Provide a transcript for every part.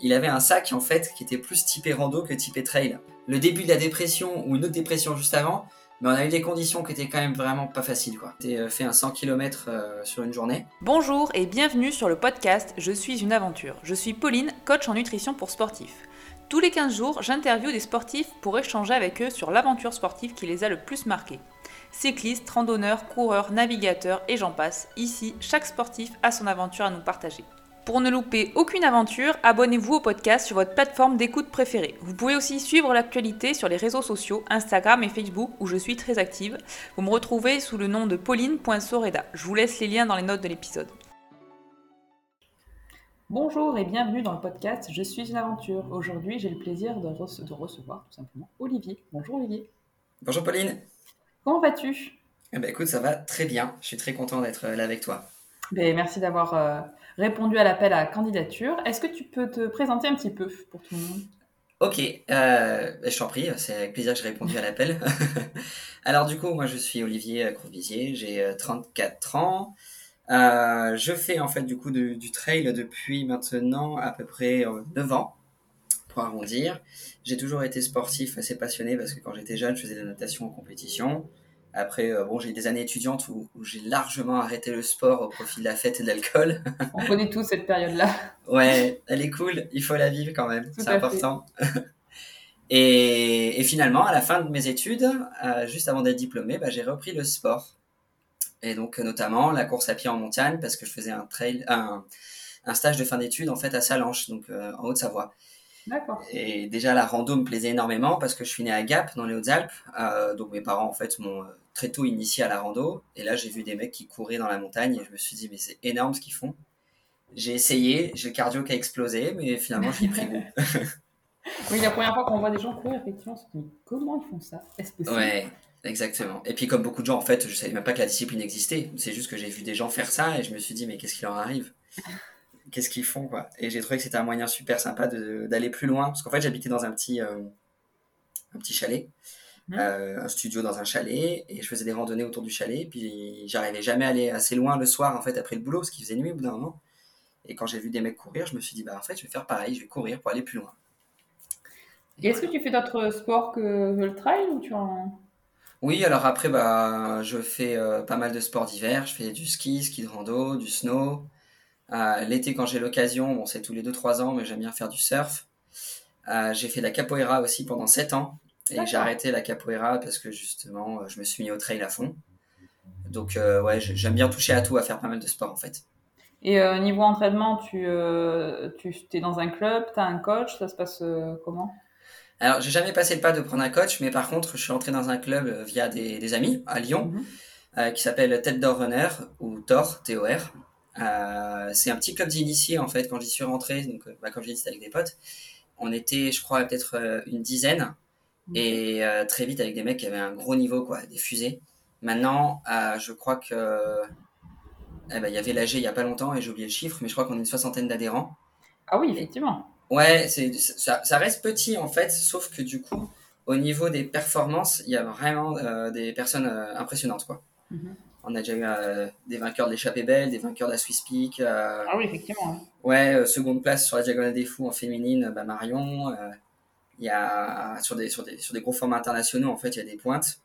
il avait un sac en fait qui était plus typé rando que typé trail. Le début de la dépression ou une autre dépression juste avant, mais on a eu des conditions qui étaient quand même vraiment pas faciles quoi. J'ai fait un 100 km sur une journée. Bonjour et bienvenue sur le podcast Je suis une aventure. Je suis Pauline, coach en nutrition pour sportifs. Tous les 15 jours, j'interviewe des sportifs pour échanger avec eux sur l'aventure sportive qui les a le plus marqués. Cyclistes, randonneurs, coureurs, navigateurs et j'en passe. Ici, chaque sportif a son aventure à nous partager. Pour ne louper aucune aventure, abonnez-vous au podcast sur votre plateforme d'écoute préférée. Vous pouvez aussi suivre l'actualité sur les réseaux sociaux, Instagram et Facebook, où je suis très active. Vous me retrouvez sous le nom de pauline.soreda. Je vous laisse les liens dans les notes de l'épisode. Bonjour et bienvenue dans le podcast Je suis une aventure. Aujourd'hui, j'ai le plaisir de, recevoir tout simplement Olivier. Bonjour Olivier. Bonjour Pauline. Comment vas-tu? Eh ben, Écoute, ça va très bien. Je suis très content d'être euh, là avec toi. Ben, merci d'avoir euh, répondu à l'appel à candidature. Est-ce que tu peux te présenter un petit peu pour tout le monde? Ok, euh, ben, je t'en prie, c'est avec plaisir que j'ai répondu à l'appel. Alors du coup, moi je suis Olivier Crouvisier, j'ai 34 ans. Euh, je fais en fait du trail depuis maintenant à peu près 9 euh, ans, pour arrondir. J'ai toujours été sportif, assez passionné parce que quand j'étais jeune, je faisais de la natation en compétition. Après, euh, bon, j'ai eu des années étudiantes où, j'ai largement arrêté le sport au profit de la fête et de l'alcool. On connaît tous cette période-là. ouais, elle est cool, il faut la vivre quand même, c'est important. et, et, finalement, à la fin de mes études, juste avant d'être diplômé, bah, j'ai repris le sport. Et donc notamment la course à pied en montagne parce que je faisais un trail, un, un stage de fin d'études en fait à Salanches, donc euh, en Haute-Savoie. D'accord. Et déjà la rando me plaisait énormément parce que je suis né à Gap dans les Hautes-Alpes, euh, donc mes parents en fait m'ont euh, très tôt initié à la rando. Et là j'ai vu des mecs qui couraient dans la montagne et je me suis dit mais c'est énorme ce qu'ils font. J'ai essayé, j'ai le cardio qui a explosé, mais finalement j'ai pris goût. oui, la première fois qu'on voit des gens courir, effectivement, on se dit comment ils font ça? Est-ce possible? Ouais. Exactement. Et puis comme beaucoup de gens, en fait, je savais même pas que la discipline existait. C'est juste que j'ai vu des gens faire ça et je me suis dit, mais qu'est-ce qui leur arrive? Qu'est-ce qu'ils font quoi Et j'ai trouvé que c'était un moyen super sympa d'aller plus loin. Parce qu'en fait, j'habitais dans un petit, euh, un petit chalet, mmh. euh, un studio dans un chalet, et je faisais des randonnées autour du chalet. Puis j'arrivais jamais à aller assez loin le soir, en fait, après le boulot, parce qu'il faisait nuit au bout d'un moment. Et quand j'ai vu des mecs courir, je me suis dit, bah en fait, je vais faire pareil, je vais courir pour aller plus loin. Est-ce que tu fais d'autres sports que le trail ou tu en... Oui, alors après, bah, je fais euh, pas mal de sports d'hiver. Je fais du ski, ski de rando, du snow. Euh, l'été, quand j'ai l'occasion, bon, c'est tous les 2-3 ans, mais j'aime bien faire du surf. Euh, j'ai fait la capoeira aussi pendant 7 ans. Et j'ai arrêté la capoeira parce que justement, je me suis mis au trail à fond. Donc, ouais, j'aime bien toucher à tout, à faire pas mal de sport en fait. Et niveau entraînement, tu, tu es dans un club, tu as un coach, ça se passe comment? Alors, j'ai jamais passé le pas de prendre un coach, mais par contre, je suis entré dans un club euh, via des, amis à Lyon, mhm. euh, qui s'appelle Tête d'Or Runner, ou TOR, T-O-R. Euh, c'est un petit club d'initiés, en fait, quand j'y suis rentré, donc, bah, comme j'ai dit, c'était avec des potes. On était, je crois, peut-être une dizaine, et très vite avec des mecs qui avaient un gros niveau, quoi, des fusées. Maintenant, je crois que. Eh ben, il y avait l'AG il y a pas longtemps, et j'ai oublié le chiffre, mais je crois qu'on est une soixantaine d'adhérents. Ah oui, effectivement. Ouais, c'est ça, ça, reste petit en fait, sauf que du coup, au niveau des performances, il y a vraiment euh, des personnes euh, impressionnantes quoi. Mhm. On a déjà eu euh, des vainqueurs de l'échappée belle, des vainqueurs de la Swiss Peak. ah oui, effectivement. Ouais, seconde place sur la diagonale des fous en féminine, bah, Marion. Il y a sur des, sur des sur des gros formats internationaux en fait, il y a des pointes.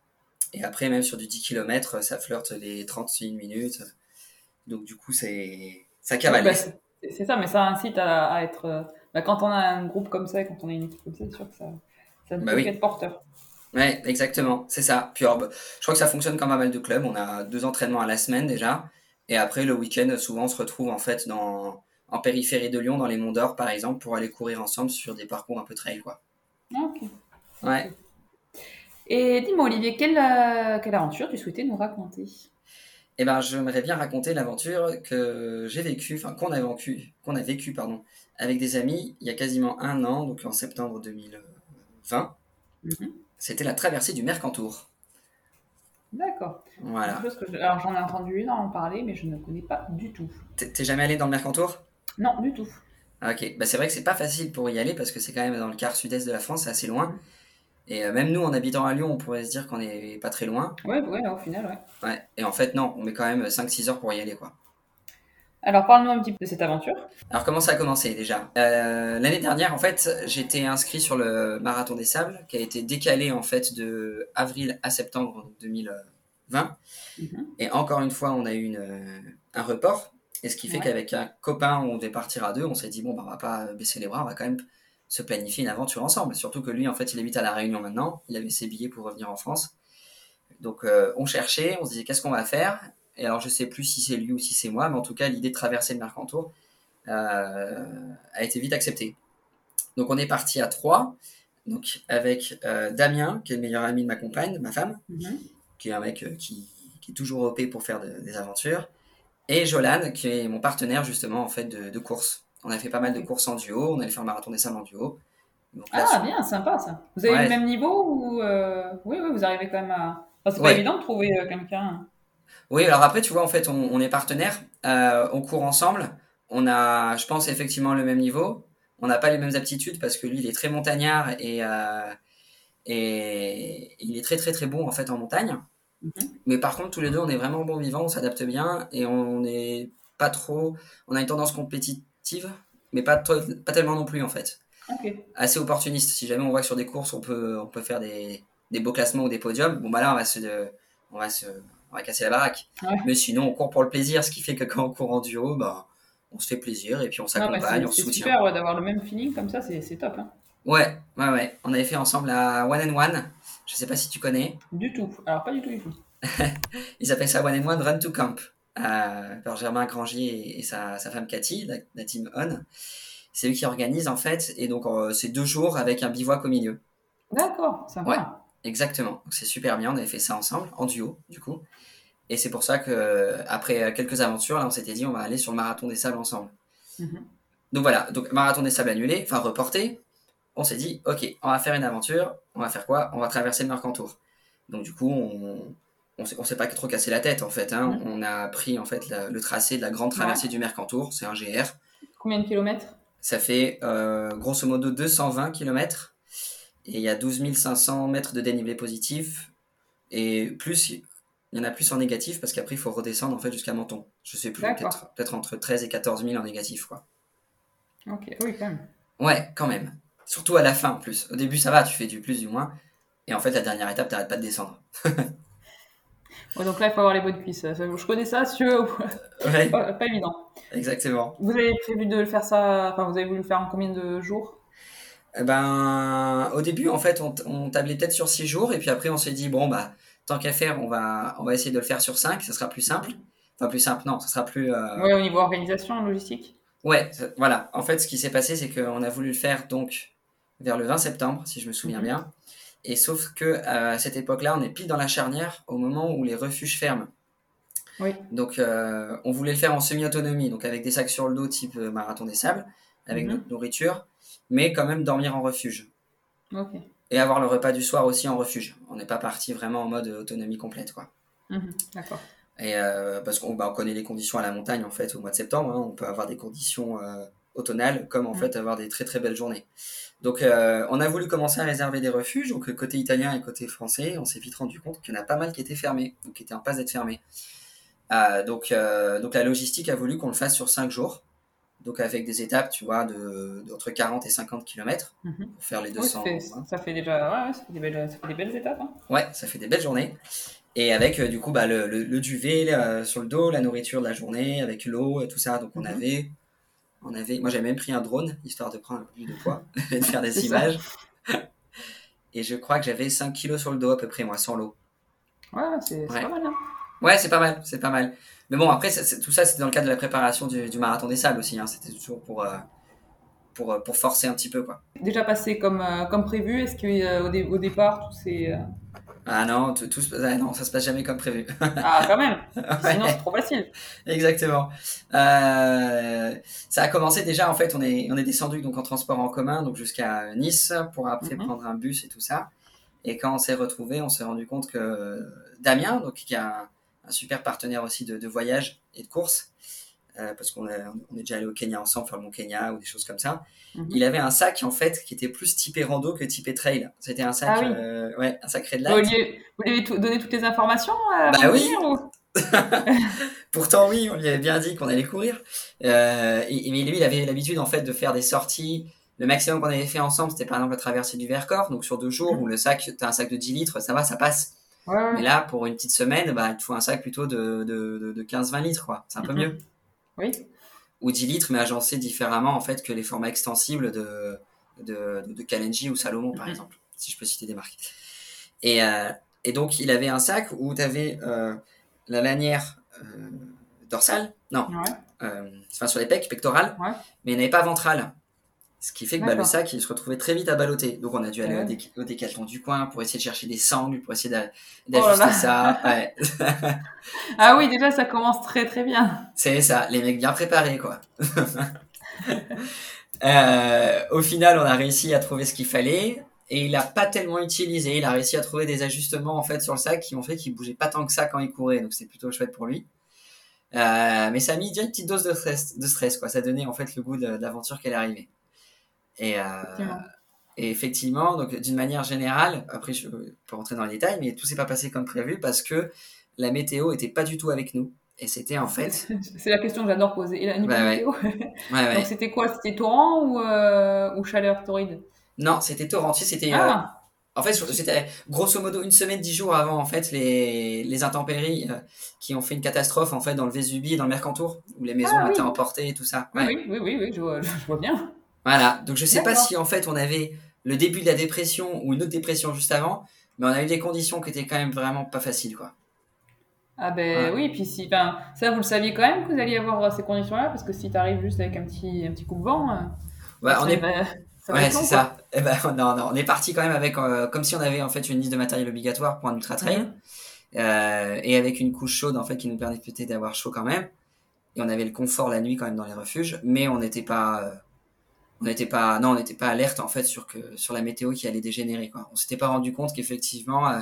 Et après même sur du 10 km, ça flirte les 31 minutes. Donc du coup, c'est ça cavale. Bah, c'est ça, mais ça incite à, à être bah, quand on a un groupe comme ça, quand on a une équipe comme ça, c'est sûr que ça, ça bah peut être porteur. Ouais, exactement, c'est ça. Puis je crois que ça fonctionne comme pas mal de clubs. On a deux entraînements à la semaine déjà. Et après, le week-end, souvent, on se retrouve en fait dans, en périphérie de Lyon, dans les Monts d'Or, par exemple, pour aller courir ensemble sur des parcours un peu trail, quoi. Ok. Ouais. Et dis-moi, Olivier, quelle, euh, quelle aventure tu souhaitais nous raconter? Eh ben, j'aimerais bien raconter l'aventure que j'ai vécue, enfin qu'on a vécu, qu'on a vécu, pardon, avec des amis il y a quasiment un an, donc en septembre 2020. Mhm. C'était la traversée du Mercantour. D'accord. Voilà. Alors j'en ai entendu en parler, mais je ne connais pas du tout. T'es jamais allé dans le Mercantour? Non, du tout. Ok, bah, c'est vrai que c'est pas facile pour y aller parce que c'est quand même dans le quart sud-est de la France, c'est assez loin. Et euh, même nous, en habitant à Lyon, on pourrait se dire qu'on est pas très loin. Ouais, ouais, au final, ouais. Ouais, et en fait, non, on met quand même 5-6 heures pour y aller, quoi. Alors, parle-nous un petit peu de cette aventure. Alors, comment ça a commencé déjà? Euh, L'année dernière, en fait, j'étais inscrit sur le Marathon des Sables, qui a été décalé en fait de avril à septembre 2020. Mhm. Et encore une fois, on a eu une, un report. Et ce qui fait qu'avec un copain, on devait partir à deux. On s'est dit bon, bah, on va pas baisser les bras, on va quand même se planifier une aventure ensemble. Surtout que lui, en fait, il habite à la Réunion maintenant. Il avait ses billets pour revenir en France. Donc, euh, on cherchait, on se disait qu'est-ce qu'on va faire? Et alors, je sais plus si c'est lui ou si c'est moi, mais en tout cas, l'idée de traverser le Mercantour euh, a été vite acceptée. Donc, on est parti à trois, donc avec euh, Damien, qui est le meilleur ami de ma compagne, ma femme, mhm. qui est un mec euh, qui, est toujours OP pour faire des aventures, et Jolan, qui est mon partenaire justement en fait de, course. On a fait pas mal de courses en duo, on allait faire le marathon des salles en duo. ah, bien, sympa ça. Vous avez le même niveau ou oui, oui, vous arrivez quand même à. c'est pas évident de trouver quelqu'un. Oui, alors après, tu vois, en fait, on, est partenaires, euh, on court ensemble, on a, je pense, effectivement le même niveau. On n'a pas les mêmes aptitudes parce que lui, il est très montagnard et, euh, et il est très, très, très bon en fait en montagne. Mhm. Mais par contre, tous les deux, on est vraiment bon vivant, on s'adapte bien et on n'est pas trop. On a une tendance compétitive, mais pas, pas tellement non plus en fait. Assez opportuniste. Si jamais on voit que sur des courses, on peut, on peut faire des, des beaux classements ou des podiums, bon, bah là, on va se. On va se on va casser la baraque. Mais sinon, on court pour le plaisir, ce qui fait que quand on court en duo, bah, on se fait plaisir et puis on s'accompagne, on se soutient. C'est super d'avoir le même feeling comme ça, c'est top. Hein. Ouais, ouais, ouais. On avait fait ensemble la One and One. Je sais pas si tu connais. Du tout. Alors, pas du tout, du tout. Ils appellent ça One and One Run to Camp. Euh, par Germain Grangier et, sa, femme Cathy, la, team On. C'est eux qui organisent en fait, et donc euh, c'est deux jours avec un bivouac au milieu. D'accord, ça va. Exactement. C'est super bien. On avait fait ça ensemble, en duo, du coup. Et c'est pour ça que après quelques aventures, là, on s'était dit on va aller sur le marathon des sables ensemble. Mhm. Donc voilà. Donc marathon des sables annulé, enfin reporté. On s'est dit ok, on va faire une aventure. On va faire quoi? On va traverser le Mercantour. Donc du coup, on on s'est pas trop cassé la tête en fait. Hein. Mhm. On a pris en fait le tracé de la grande traversée du Mercantour. C'est un GR. Combien de kilomètres? Ça fait euh, grosso modo 220 kilomètres. Et il y a 12 500 mètres de dénivelé positif. Et plus, il y en a plus en négatif parce qu'après, il faut redescendre en fait jusqu'à Menton. Je sais plus, peut-être entre 13 et 14 000 en négatif. Quoi. Ok, oui, quand même. Ouais, quand même. Surtout à la fin en plus. Au début, ça va, tu fais du plus, du moins. Et en fait, la dernière étape, t'arrêtes pas de descendre. donc là, il faut avoir les bonnes cuisses. Je connais ça, si tu veux. Ouais. pas, évident. Exactement. Vous avez prévu de le faire ça, enfin, vous avez voulu le faire en combien de jours? Eh ben, au début, en fait, on, on tablait peut-être sur 6 jours, et puis après, on s'est dit, bon, bah, tant qu'à faire, on va, on va essayer de le faire sur 5, ça sera plus simple. Enfin, plus simple, non, ça sera plus. Euh... Ouais, au niveau organisation, logistique Ouais, voilà. En fait, ce qui s'est passé, c'est qu'on a voulu le faire donc vers le 20 septembre, si je me souviens mhm. bien. Et sauf que à cette époque-là, on est pile dans la charnière au moment où les refuges ferment. Oui. Donc, euh, on voulait le faire en semi-autonomie, donc avec des sacs sur le dos type euh, marathon des sables, avec mhm. notre nourriture mais quand même dormir en refuge. Et avoir le repas du soir aussi en refuge. On n'est pas parti vraiment en mode autonomie complète, quoi. Mhm, d'accord. Et euh, parce qu'on bah, connaît les conditions à la montagne en fait au mois de septembre. Hein. on peut avoir des conditions euh, automnales comme en mhm. fait avoir des très très belles journées. Donc euh, on a voulu commencer à réserver des refuges. Donc côté italien et côté français, on s'est vite rendu compte qu'il y en a pas mal qui étaient fermés, donc qui étaient en passe d'être fermés. donc donc la logistique a voulu qu'on le fasse sur 5 jours donc avec des étapes, tu vois, de, entre 40 et 50 km mhm. pour faire les 200. ça, fait, déjà, ouais, ça, fait des belles, ça fait des belles étapes. Hein. Ouais, ça fait des belles journées. Et avec euh, du coup bah, le, le, duvet euh, sur le dos, la nourriture de la journée, avec l'eau et tout ça. Donc on mhm. avait, on avait, moi j'avais même pris un drone histoire de prendre un peu de poids et de faire des images. et je crois que j'avais 5 kilos sur le dos à peu près moi sans l'eau. Ouais, c'est pas mal. Hein. Ouais, c'est pas mal, c'est pas mal. Mais bon, après, tout ça, c'était dans le cadre de la préparation du, marathon des sables aussi. Hein. C'était toujours pour, euh, pour, euh, pour forcer un petit peu. Quoi. Déjà passé comme, euh, comme prévu Est-ce qu'au au départ, tout s'est. Ah non, tout, tout ah non, ça se passe jamais comme prévu. ah, quand même Sinon, c'est trop facile. Exactement. ça a commencé déjà, en fait, on est, on est descendu donc, en transport en commun donc jusqu'à Nice pour après mhm. prendre un bus et tout ça. Et quand on s'est retrouvé, on s'est rendu compte que Damien, donc, qui a un super partenaire aussi de, voyage et de course, euh, parce qu'on est, on est déjà allé au Kenya ensemble, faire le Mont Kenya ou des choses comme ça. Mhm. Il avait un sac en fait qui était plus typé rando que typé trail. C'était un sac, ah euh, ouais, un sacré de light. Vous lui, avez donné toutes les informations euh, Bah oui. Pourtant, oui, on lui avait bien dit qu'on allait courir. Et, mais lui, il avait l'habitude en fait de faire des sorties. Le maximum qu'on avait fait ensemble, c'était par exemple la traversée du Vercors. Donc sur deux jours, où le sac, t'as un sac de 10 litres, ça va, ça passe. Mais là, pour une petite semaine, bah, il te faut un sac plutôt de, de, de, 15-20 litres, quoi. C'est un peu mm-hmm. mieux. Oui. Ou 10 litres, mais agencé différemment, en fait, que les formats extensibles de, de, de Kalenji ou Salomon, par mm-hmm. exemple, si je peux citer des marques. Et, euh, et donc, il avait un sac où tu avais euh, la lanière euh, dorsale, non, euh, enfin sur les pecs, pectorales, mais il n'avait pas ventrale. Ce qui fait que bah, le sac, il se retrouvait très vite à balloter. Donc, on a dû aller au, décathlon du coin pour essayer de chercher des sangles, pour essayer oh d'ajuster ça. ah oui, déjà, ça commence très très bien. C'est ça, les mecs bien préparés, quoi. euh, au final, on a réussi à trouver ce qu'il fallait et il n'a pas tellement utilisé. Il a réussi à trouver des ajustements en fait sur le sac qui ont fait qu'il bougeait pas tant que ça quand il courait, donc c'est plutôt chouette pour lui. Euh, mais ça a mis déjà une petite dose de stress, de stress quoi. Ça donnait en fait le goût de, l'aventure qu'elle est arrivée. Et, euh, et effectivement, donc d'une manière générale, après je peux rentrer dans les détails, mais tout s'est pas passé comme prévu parce que la météo était pas du tout avec nous. Et c'était en fait. C'est la question que j'adore poser. Et la météo Donc c'était quoi? C'était torrent ou, euh, ou chaleur torride? Non, c'était torrentiel. C'était. Euh, ah. en fait, c'était grosso modo une semaine, dix jours avant en fait les, les intempéries euh, qui ont fait une catastrophe en fait dans le Vésubie et dans le Mercantour où les maisons ah, étaient emportées et tout ça. Oui, oui, oui, oui, je, vois, je vois bien. Voilà. Donc je sais pas si en fait on avait le début de la dépression ou une autre dépression juste avant, mais on a eu des conditions qui étaient quand même vraiment pas faciles quoi. Ah ben oui, puis si, ben, ça vous le saviez quand même que vous alliez avoir ces conditions-là, parce que si tu arrives juste avec un petit, un petit coup de vent, euh, ouais, on est, ouais, c'est ça. Eh ben, non, non, on est parti quand même avec, euh, comme si on avait en fait une liste de matériel obligatoire pour un ultra trail, euh, et avec une couche chaude en fait qui nous permettait d'avoir chaud quand même. Et on avait le confort la nuit quand même dans les refuges, mais on n'était pas, euh, on n'était pas, non, on n'était pas alerte en fait sur que sur la météo qui allait dégénérer. Quoi. On s'était pas rendu compte qu'effectivement,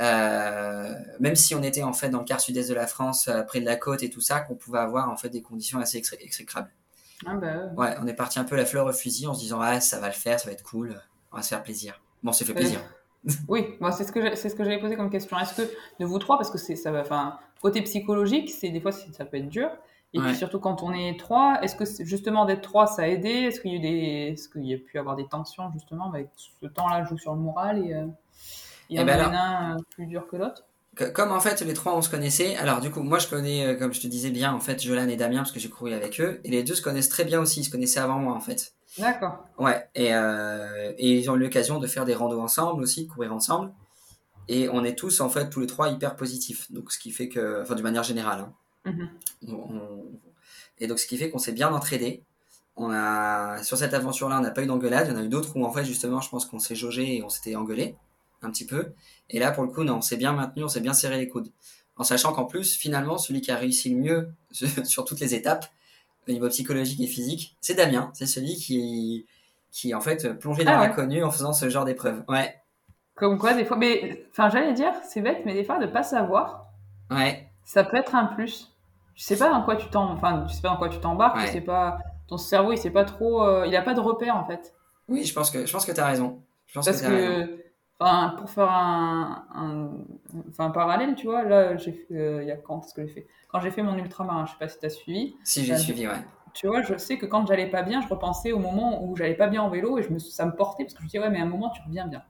euh, même si on était en fait dans le quart sud-est de la France, près de la côte et tout ça, qu'on pouvait avoir en fait des conditions assez exécrables. Ah bah ouais. on est parti un peu la fleur au fusil en se disant ah ça va le faire, ça va être cool, on va se faire plaisir. Bon, c'est fait plaisir. oui, moi c'est ce que c'est ce que j'avais posé comme question. Est-ce que de vous trois, parce que c'est ça va, enfin côté psychologique, c'est des fois ça peut être dur. Et puis surtout quand on est trois, est-ce que justement d'être trois ça a aidé? Est-ce qu'il y a eu des, est-ce qu'il y a pu avoir des tensions justement avec ce temps-là joue sur le moral et, euh, et, eh ben un plus dur que l'autre? Comme en fait les trois on se connaissait, alors du coup moi je connais euh, comme je te disais bien en fait Jolan et Damien parce que j'ai couru avec eux et les deux se connaissent très bien aussi, ils se connaissaient avant moi en fait. D'accord. Ouais et, euh, et ils ont eu l'occasion de faire des randos ensemble aussi, de courir ensemble et on est tous en fait tous les trois hyper positifs donc ce qui fait que enfin d'une manière générale. Hein. Mm-hmm. Et donc ce qui fait qu'on s'est bien entraînés. On a sur cette aventure là on n'a pas eu d'engueulade, il y en a eu d'autres où en fait justement je pense qu'on s'est jaugé et on s'était engueulé un petit peu. Et là, pour le coup, non, on s'est bien maintenu, on s'est bien serré les coudes. En sachant qu'en plus, finalement, celui qui a réussi le mieux sur toutes les étapes, au niveau psychologique et physique, c'est Damien. C'est celui qui, qui, en fait, plongeait dans ah l'inconnu en faisant ce genre d'épreuve. Ouais. Comme quoi, des fois, mais, enfin, j'allais dire, c'est bête, mais des fois, de pas savoir, ouais. ça peut être un plus. Je sais pas dans quoi tu t'en, enfin, tu sais pas dans quoi tu t'embarques, ouais. sais pas, ton cerveau, il sait pas trop, euh, il a pas de repère, en fait. Oui, je pense que, je pense que t'as raison. Je pense Parce que, pour faire un, enfin, un parallèle, tu vois, là, j'ai fait, euh, il y a quand ce que j'ai fait Quand j'ai fait mon ultramarin, je sais pas si tu as suivi. Si, j'ai suivi, ouais. Tu vois, je sais que quand j'allais pas bien, je repensais au moment où j'allais pas bien en vélo et je me, ça me portait parce que je me disais, ouais, mais à un moment, tu reviens bien.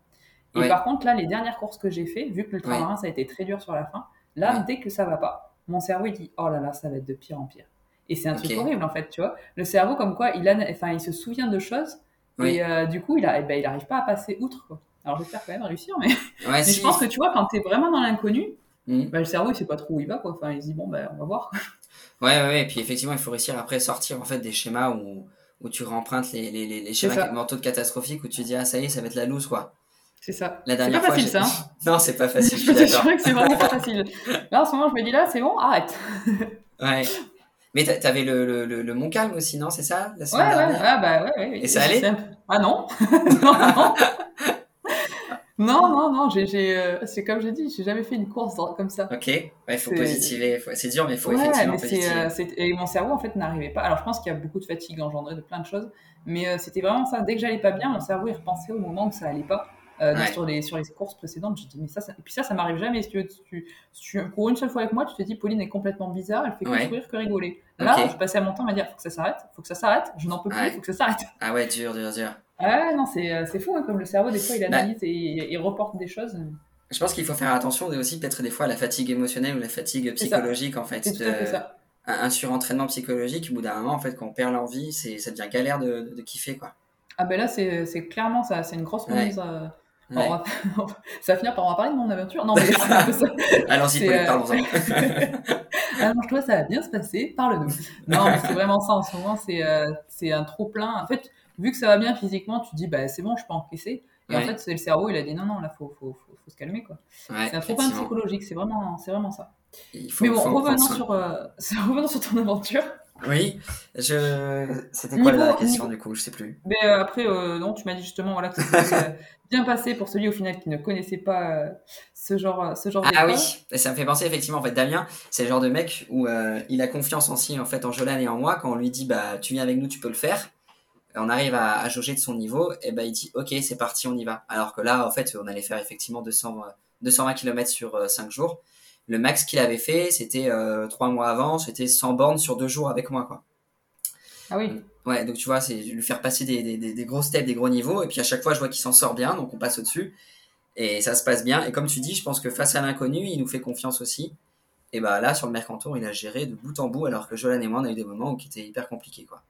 Et par contre, là, les dernières courses que j'ai fait, vu que l'ultramarin, ça a été très dur sur la fin, là, dès que ça va pas, mon cerveau, il dit, oh là là, ça va être de pire en pire. Et c'est un truc horrible, en fait, tu vois. Le cerveau, comme quoi, il, a, enfin, il se souvient de choses et euh, du coup, il, a, eh ben, il arrive pas à passer outre. Quoi. Alors j'espère quand même réussir, mais, mais je pense que tu vois, quand tu es vraiment dans l'inconnu, hmm. bah, le cerveau il sait pas trop où il va, quoi. Enfin, il se dit bon, ben on va voir. Ouais, ouais, ouais, et puis effectivement, il faut réussir après sortir en fait des schémas où, où tu rempruntes les, les, les schémas mentaux de catastrophiques où tu dis ah ça y est, ça va être la loose quoi. C'est ça. La dernière pas fois, facile ça. Hein. non, c'est pas facile. Je suis sûr que c'est vraiment pas facile. Là en ce moment, je me dis là, c'est bon, arrête. ouais. Mais t'avais le, le, le, le Mont Calme aussi, non C'est ça la ouais, ouais, ah, bah ouais, ouais, Et ça allait Ah non, non, non. Non, non, non, j'ai, euh, c'est comme j'ai dit, j'ai jamais fait une course comme ça. Ok, il faut positiver, c'est dur, mais il faut effectivement positiver. Euh, et mon cerveau, en fait, n'arrivait pas. Alors, je pense qu'il y a beaucoup de fatigue engendrée de plein de choses, mais euh, c'était vraiment ça. Dès que j'allais pas bien, mon cerveau, il repensait au moment où ça allait pas. Sur, les, sur les courses précédentes. Je dis, mais ça, ça... Et puis ça, ça m'arrive jamais. Si tu, tu, tu, cours une seule fois avec moi, tu te dis, Pauline est complètement bizarre, elle fait que sourire, que rigoler. Là, je passais mon temps à me dire, faut que ça s'arrête, faut que ça s'arrête, je n'en peux plus, faut que ça s'arrête. Ah ouais, dur, dur, dur. Ah non, c'est fou, hein, comme le cerveau, des fois, il bah analyse et il reporte des choses. Je pense qu'il faut faire attention aussi peut-être des fois à la fatigue émotionnelle ou la fatigue psychologique en fait. C'est ça. Un, surentraînement psychologique, au bout d'un moment, en fait, quand on perd l'envie, ça devient galère de, de, kiffer quoi. Ah ben là, c'est, c'est clairement ça, c'est une grosse remise. Euh, ça va finir par en parler de mon aventure. Non, mais c'est un peu ça. Allons-y, euh... parlons-en. Alors, toi, ça va bien se passer, parle-nous. Non, mais c'est vraiment ça en ce moment, c'est, euh, un trop plein. En fait, vu que ça va bien physiquement, tu te dis, bah, c'est bon, je peux encaisser. Et en fait, c'est le cerveau, il a dit non, non, là, faut, faut, faut, faut se calmer, quoi. c'est un trop plein psychologique, c'est vraiment, vraiment ça. Mais bon, revenons, sur, euh, revenons sur ton aventure. Oui, je... c'était quoi la question du coup? Je sais plus. Mais euh, après, euh, non, tu m'as dit justement voilà, que c'était bien passé pour celui au final qui ne connaissait pas ce genre, ce genre Ah oui, ça me fait penser effectivement, en fait, Damien, c'est le genre de mec où il a confiance en si, en fait, en Jolan et en moi, quand on lui dit, bah, tu viens avec nous, tu peux le faire. On arrive à, à, jauger de son niveau, et ben il dit ok c'est parti on y va. Alors que là en fait on allait faire effectivement 200, 220 km sur 5 euh, jours. Le max qu'il avait fait c'était euh, 3 mois avant, c'était 100 bornes sur 2 jours avec moi quoi. Ah oui. Ouais donc tu vois c'est lui faire passer des, des, des, gros steps, des gros niveaux et puis à chaque fois je vois qu'il s'en sort bien donc on passe au-dessus et ça se passe bien et comme tu dis je pense que face à l'inconnu il nous fait confiance aussi. Et bah là sur le Mercantour il a géré de bout en bout alors que Jolan et moi on a eu des moments où qui étaient hyper compliqués quoi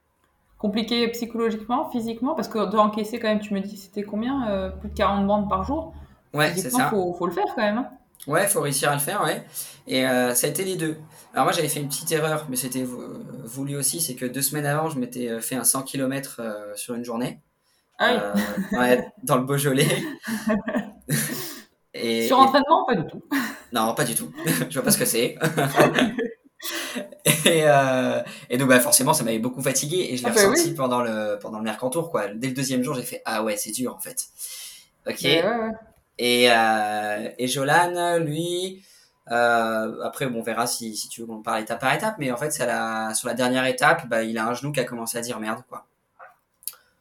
compliqué psychologiquement, physiquement Parce que d'encaisser quand même, tu me dis, c'était combien euh, Plus de 40 bandes par jour? Ouais, c'est ça. Faut, faut le faire quand même. Hein. Ouais, faut réussir à le faire, ouais. Et euh, ça a été les deux. Alors moi, j'avais fait une petite erreur, mais c'était voulu aussi, c'est que deux semaines avant, je m'étais euh, fait un 100 km sur une journée. Ah oui. ouais, dans le Beaujolais. et, sur entraînement, pas du tout. Non, pas du tout. je vois pas ce que c'est. Et, euh, et donc bah forcément ça m'avait beaucoup fatigué et je l'ai ah bah ressenti pendant le pendant le Mercantour quoi. Dès le deuxième jour j'ai fait ah ouais c'est dur en fait. Ok. Et euh, et Jolan lui euh, après bon on verra si si tu veux qu'on parle étape par étape mais en fait la sur la dernière étape bah il a un genou qui a commencé à dire merde quoi.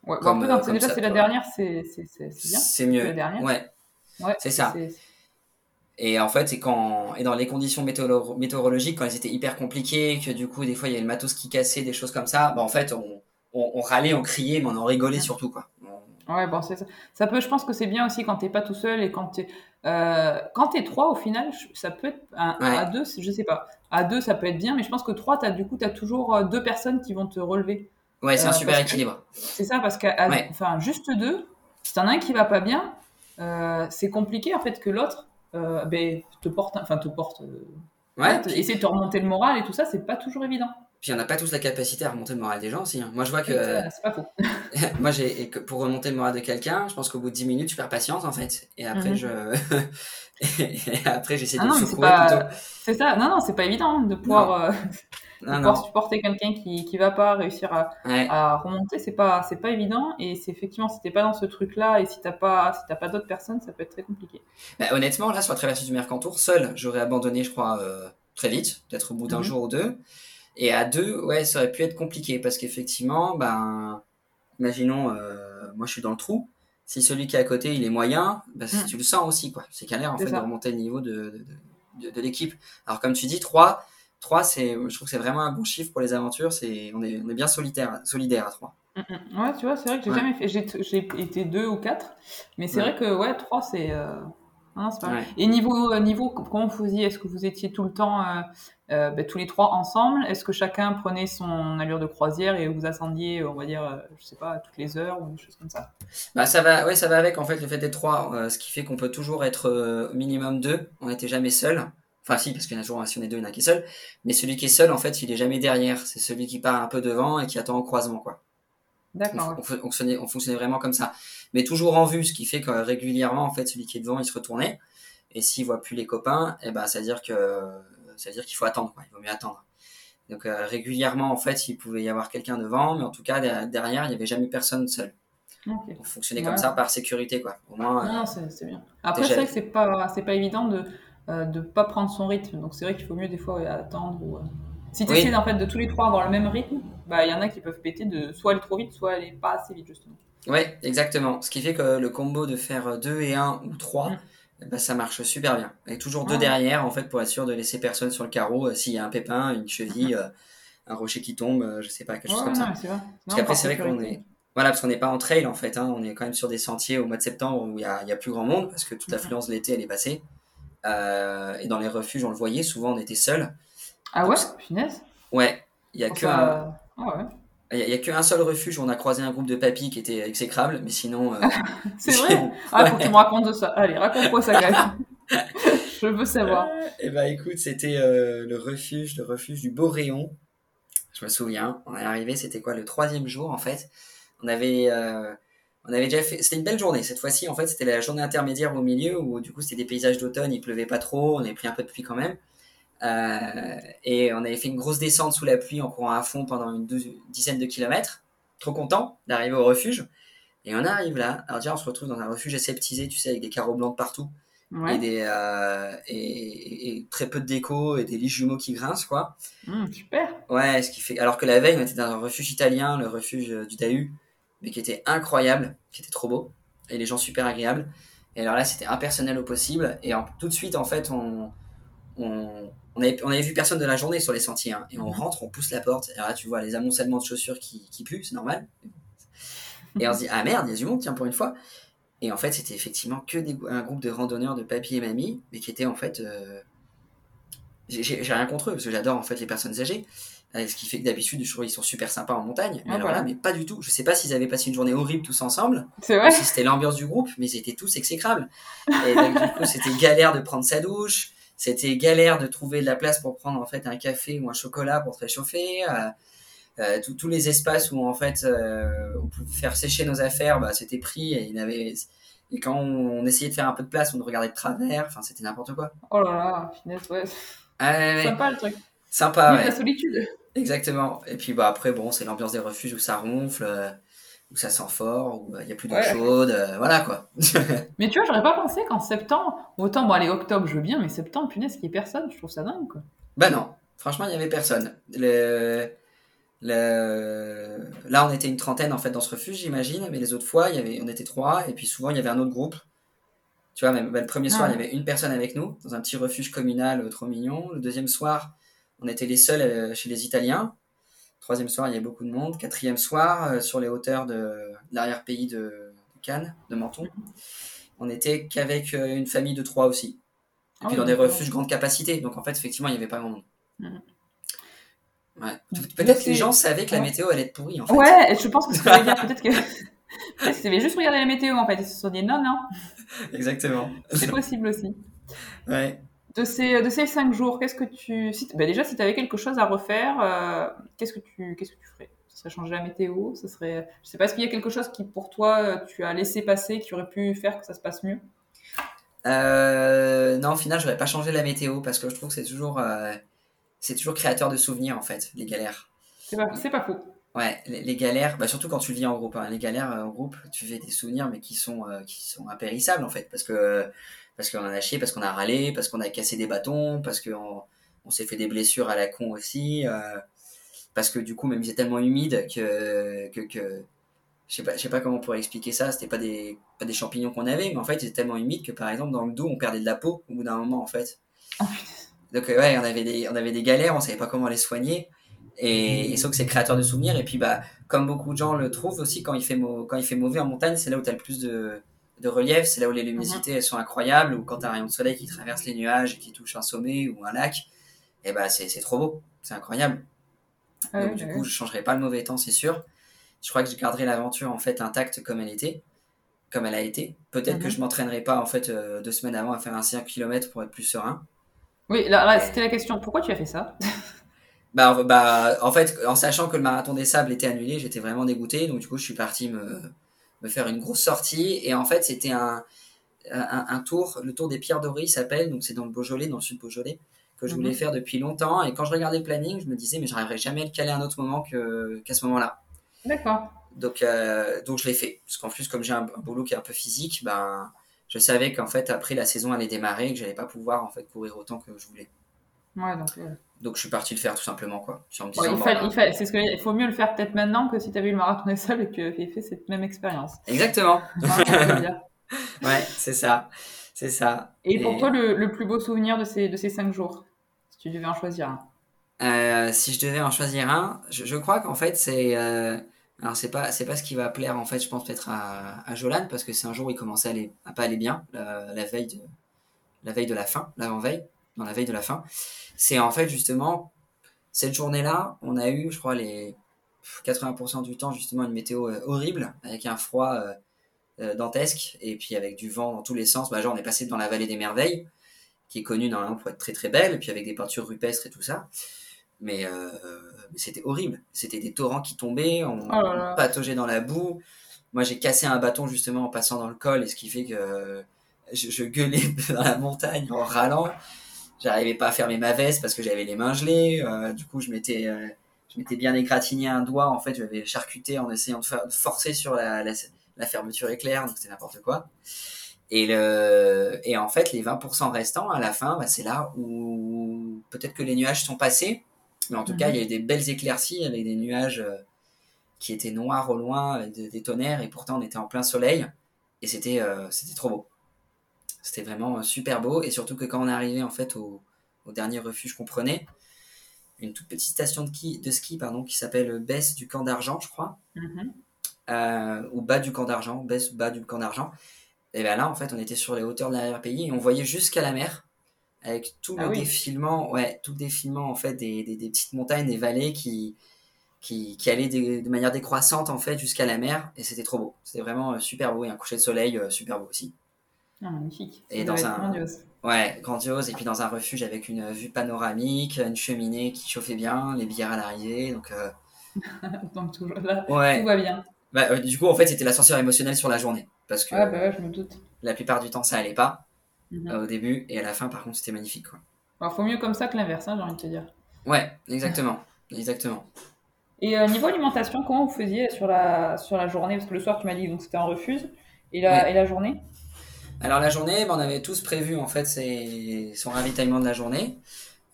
Ouais, comme, un peu, déjà c'est la dernière c'est bien. C'est mieux. Ouais. Ouais. C'est ça. Et en fait, c'est quand et dans les conditions météorologiques, quand elles étaient hyper compliquées, que du coup des fois il y a le matos qui cassait, des choses comme ça, bah en fait on, on, râlait, on criait, mais on en rigolait surtout quoi. Ouais, bon, ça. ça peut, je pense que c'est bien aussi quand t'es pas tout seul et quand t'es euh, quand t'es trois au final, ça peut être à deux, je sais pas. À deux, ça peut être bien, mais je pense que trois, as du coup, t'as toujours euh, deux personnes qui vont te relever. Ouais, c'est un euh, super équilibre. C'est ça, parce que enfin juste deux, si t'en as un qui va pas bien, euh, c'est compliqué en fait que l'autre ben, te porte, enfin te porte. Ouais. Essayer de te remonter le moral et tout ça, c'est pas toujours évident. Puis on n'a pas tous la capacité à remonter le moral des gens aussi. Hein. Moi, je vois que. C'est pas faux. moi, j'ai pour remonter le moral de quelqu'un, je pense qu'au bout de 10 minutes, tu perds patience en fait. Et après, mhm. je. et après, j'essaie ah de le secouer plutôt. C'est ça. Non, non, c'est pas évident de pouvoir. Euh, non, supporter quelqu'un qui qui va pas réussir à, à remonter c'est pas c'est pas évident et c'est effectivement si t'es pas dans ce truc là et si t'as pas si t'as pas d'autres personnes ça peut être très compliqué bah, honnêtement là sur la traversée du Mercantour seul j'aurais abandonné je crois euh, très vite peut-être au bout d'un mhm. jour ou deux et à deux ouais ça aurait pu être compliqué parce qu'effectivement ben imaginons euh, moi je suis dans le trou si celui qui est à côté il est moyen ben, mhm. tu le sens aussi quoi c'est galère en fait de remonter le niveau de, de, de, de l'équipe alors comme tu dis trois 3, c'est, je trouve que c'est vraiment un bon chiffre pour les aventures. C'est, on, est, on est bien solitaire, solidaire à 3. Mm, mm. Ouais, tu vois, c'est vrai que j'ai jamais fait. J'ai, été 2 ou 4. Mais c'est vrai que ouais, 3, c'est. Euh... c'est pas Et niveau, euh, niveau, comment vous faisiez? Est-ce que vous étiez tout le temps, euh, euh, ben, tous les trois ensemble? Est-ce que chacun prenait son allure de croisière et vous ascendiez, on va dire, je sais pas, toutes les heures ou des choses comme ça? Bah, ça va, ouais, ça va avec en fait le fait d'être trois, ce qui fait qu'on peut toujours être au minimum deux. On n'était jamais seul. Enfin, si, parce qu'il y en a toujours, si on est deux, il y en a qui est seul. Mais celui qui est seul, en fait, il est jamais derrière. C'est celui qui part un peu devant et qui attend au croisement, quoi. D'accord. On, fonctionnait, on fonctionnait vraiment comme ça. Mais toujours en vue, ce qui fait que régulièrement, en fait, celui qui est devant, il se retournait. Et s'il voit plus les copains, eh ben, ça veut dire que, ça veut dire qu'il faut attendre, quoi. Il vaut mieux attendre. Donc, euh, régulièrement, en fait, il pouvait y avoir quelqu'un devant, mais en tout cas, derrière, il n'y avait jamais personne seul. On fonctionnait comme ça par sécurité, quoi. Au moins. Non, c'est bien. Après, c'est vrai que c'est pas, c'est pas évident de, euh, de pas prendre son rythme. Donc c'est vrai qu'il faut mieux des fois attendre. Ou, euh, Si tu en fait de tous les trois avoir le même rythme, bah il y en a qui peuvent péter de soit aller trop vite, soit aller pas assez vite justement. Ouais, exactement. Ce qui fait que le combo de faire 2 et 1 ou 3, mm. bah, ça marche super bien. Et toujours deux ah derrière, en fait, pour être sûr de laisser personne sur le carreau euh, s'il y a un pépin, une cheville, euh, un rocher qui tombe, euh, je sais pas, quelque chose comme ça. Parce qu'après, c'est vrai qu'on est. Voilà, parce qu'on n'est pas en trail en fait, hein. on est quand même sur des sentiers au mois de septembre où il y a, plus grand monde parce que toute mm-hmm. l'affluence de l'été elle est passée. et dans les refuges, on le voyait, souvent on était seul. Ah ouais, finesse Ouais, il y a que. Ah ouais. Il n'y a, qu'un seul refuge où on a croisé un groupe de papis qui était exécrable, mais sinon. Euh, c'est vrai Ah, faut que tu me racontes de ça. Allez, raconte-moi ça, quand Je veux savoir. Eh ben, écoute, c'était euh, le refuge, le refuge du Beau-Réon. Je me souviens, on est arrivé, c'était quoi, le troisième jour, en fait. On avait, euh, on avait déjà fait. C'était une belle journée. Cette fois-ci, en fait, c'était la journée intermédiaire au milieu où, du coup, c'était des paysages d'automne, il pleuvait pas trop, on avait pris un peu de pluie quand même. Euh, et on avait fait une grosse descente sous la pluie en courant à fond pendant une dizaine de kilomètres. Trop content d'arriver au refuge. Et on arrive là. Alors déjà, on se retrouve dans un refuge aseptisé, tu sais, avec des carreaux blancs partout. Et, des, euh, et, très peu de déco et des lits jumeaux qui grincent, quoi. Mmh, super. Ouais, ce qui fait. Alors que la veille, on était dans un refuge italien, le refuge du Dahu, mais qui était incroyable, qui était trop beau, et les gens super agréables. Et alors là, c'était impersonnel au possible. Et tout de suite, en fait, on, on, on avait, on avait vu personne de la journée sur les sentiers. Hein. et on mhm. rentre, on pousse la porte. Et là, tu vois les amoncellements de chaussures qui, qui puent, c'est normal. Et on se dit, ah merde, il y a du monde, tiens, pour une fois. Et en fait, c'était effectivement que des, un groupe de randonneurs de papy et mamie, mais qui étaient en fait. Euh, j'ai rien contre eux, parce que j'adore en fait les personnes âgées. Euh, ce qui fait que d'habitude, je trouve qu'ils sont super sympas en montagne. Mais alors là, mais pas du tout. Je sais pas s'ils avaient passé une journée horrible tous ensemble. C'est vrai. si c'était l'ambiance du groupe, mais ils étaient tous exécrables. Et donc, du coup, c'était galère de prendre sa douche c'était galère de trouver de la place pour prendre en fait un café ou un chocolat pour te réchauffer. Euh, euh, tous les espaces où en fait euh, on pouvait faire sécher nos affaires, bah, c'était pris et il avait et quand on, essayait de faire un peu de place, on nous regardait de travers. Enfin, c'était n'importe quoi. Oh là là, finesse, ouais. Sympa le truc. Sympa, ouais. La solitude. Exactement. Et puis bah après bon, c'est l'ambiance des refuges où ça ronfle où ça sent fort, où il n'y a plus d'eau chaude, euh, voilà quoi. mais tu vois, j'aurais pas pensé qu'en septembre, autant bon, allez, octobre, je veux bien, mais septembre, punaise, qu'il n'y ait personne, je trouve ça dingue quoi. Bah non, franchement, il n'y avait personne. Le... Le... Là, on était une trentaine en fait dans ce refuge, j'imagine, mais les autres fois, il y avait... on était trois, et puis souvent, il y avait un autre groupe. Tu vois, même bah, le premier soir, il y avait une personne avec nous, dans un petit refuge communal euh, trop mignon. Le deuxième soir, on était les seuls euh, chez les Italiens. Troisième soir, il y avait beaucoup de monde. Quatrième soir, euh, sur les hauteurs de, l'arrière-pays de, Cannes, de Menton, on n'était qu'avec euh, une famille de trois aussi. Et puis ah dans des refuges grande capacité. Donc en fait, effectivement, il n'y avait pas grand monde. Mhm. Ouais. Peut-être que les gens savaient que la météo allait être pourrie. En fait. Ouais, je pense que c'est peut-être que. Peut-être qu'ils avaient juste regardé la météo en fait. Ils se sont dit non, non. Exactement. C'est possible aussi. Ouais. De ces, de ces cinq jours, qu'est-ce que tu. Si, bah déjà, si tu avais quelque chose à refaire, euh, qu'est-ce, que tu, qu'est-ce que tu ferais? Ça serait changer la météo ça serait... Je sais pas, est-ce qu'il y a quelque chose qui, pour toi, euh, tu as laissé passer, qui aurait pu faire que ça se passe mieux? Euh, Non, au final, je n'aurais pas changé la météo parce que je trouve que c'est toujours, c'est toujours créateur de souvenirs, en fait, les galères. C'est pas, c'est pas faux. Ouais, les, galères, bah surtout quand tu vis en groupe. Hein, les galères en groupe, tu fais des souvenirs, mais qui sont, qui sont impérissables, en fait. Parce que parce qu'on en a chié, parce qu'on a râlé, parce qu'on a cassé des bâtons, parce qu'on on, s'est fait des blessures à la con aussi, euh, parce que du coup, même c'est tellement humide que, que, que je sais pas, je sais pas comment on pourrait expliquer ça. C'était pas des, pas des champignons qu'on avait, mais en fait, c'était tellement humide que par exemple, dans le dos, on perdait de la peau au bout d'un moment, en fait. Oh, Donc, ouais, on avait des, on avait des galères, on savait pas comment les soigner. Et, et sauf que c'est créateur de souvenirs. Et puis, bah, comme beaucoup de gens le trouvent aussi, quand il fait, quand il fait mauvais en montagne, c'est là où tu as le plus de, de relief, c'est là où les luminosités elles sont incroyables, ou quand tu as un rayon de soleil qui traverse les nuages et qui touche un sommet ou un lac, et eh ben c'est trop beau, c'est incroyable. Donc du coup, je changerai pas le mauvais temps, c'est sûr. Je crois que je garderai l'aventure en fait intacte comme elle était, comme elle a été. Peut-être que mhm. je m'entraînerai pas en fait euh, deux semaines avant à faire un 5 km pour être plus serein. Oui, là, c'était la question. Pourquoi tu as fait ça? bah, bah, en fait, en sachant que le marathon des sables était annulé, j'étais vraiment dégoûté. Donc du coup, je suis parti me me faire une grosse sortie. Et en fait, c'était un, un, tour, le tour des Pierres Dorées s'appelle, donc c'est dans le Beaujolais, dans le sud Beaujolais, que je voulais mhm. faire depuis longtemps. Et quand je regardais le planning, je me disais, mais j'arriverai jamais à le caler à un autre moment qu'à ce moment-là. D'accord. Donc, euh, donc je l'ai fait. Parce qu'en plus, comme j'ai un, boulot qui est un peu physique, ben, je savais qu'en fait, après la saison allait démarrer et que j'allais pas pouvoir en fait courir autant que je voulais. Ouais, donc, euh, Donc je suis parti le faire tout simplement quoi. il, c'est ce que, il faut mieux le faire peut-être maintenant que si tu avais eu le marathon des sables et que tu avais fait cette même expérience. Exactement. ouais, c'est ça. C'est ça. Et, pour toi, le, plus beau souvenir de ces, de ces cinq jours, si tu devais en choisir un? Euh, Si je devais en choisir un, je, crois qu'en fait, c'est. Euh, alors, c'est pas, c'est pas ce qui va plaire, en fait, je pense peut-être à, à Jolan, parce que c'est un jour où il commençait à, aller, à pas aller bien, la, la, veille, de, la veille de la fin, l'avant-veille, dans la veille de la fin. C'est en fait, justement, cette journée-là, on a eu, je crois, les 80% du temps, justement, une météo euh, horrible, avec un froid euh, dantesque et puis avec du vent dans tous les sens. Bah, genre, on est passé dans la vallée des merveilles, qui est connue normalement pour être très très belle, et puis avec des peintures rupestres et tout ça. Mais, euh, c'était horrible. C'était des torrents qui tombaient, on, oh pataugeait dans la boue. Moi, j'ai cassé un bâton justement en passant dans le col, et ce qui fait que je, gueulais dans la montagne en râlant. J'arrivais pas à fermer ma veste parce que j'avais les mains gelées. Euh, du coup, je m'étais je m'étais bien égratigné un doigt. En fait, je l'avais charcuté en essayant de, forcer sur la, la fermeture éclair, donc c'était n'importe quoi. Et, le, et en fait, les 20% restants, à la fin, bah, c'est là où peut-être que les nuages sont passés, mais en tout cas, il y a eu des belles éclaircies avec des nuages euh, qui étaient noirs au loin, avec des, tonnerres, et pourtant on était en plein soleil, et c'était euh, c'était trop beau. C'était vraiment euh, super beau, et surtout que quand on est arrivé en fait au, au dernier refuge qu'on prenait, une toute petite station de, de ski pardon, qui s'appelle Baisse du Camp d'Argent, je crois. Mm-hmm euh, au bas du camp d'argent, bas du camp d'argent. Et bien là, en fait, on était sur les hauteurs de l'arrière-pays et on voyait jusqu'à la mer avec tout le ah défilement, ouais, tout le défilement en fait des, des, petites montagnes, des vallées qui qui, qui allaient de, manière décroissante en fait jusqu'à la mer et c'était trop beau. C'était vraiment euh, super beau et un coucher de soleil euh, super beau aussi. Ah, magnifique. Et dans un grandiose. Ouais, grandiose et puis dans un refuge avec une vue panoramique, une cheminée qui chauffait bien, les bières à l'arrivée, donc. donc toujours là, tout va bien. Bah, euh, du coup, en fait, c'était l'ascenseur émotionnel sur la journée. Parce que ah, bah je me doute. la plupart du temps, ça allait pas mhm. euh, au début. Et à la fin, par contre, c'était magnifique. Quoi. Alors, faut mieux comme ça que l'inverse, hein, j'ai envie de te dire. Ouais, exactement. exactement. Et euh, niveau alimentation, comment vous faisiez sur la, sur la journée? Parce que le soir, tu m'as dit que c'était un refuge. Et la, et la journée? Alors, la journée, ben, on avait tous prévu, en fait, son ravitaillement de la journée.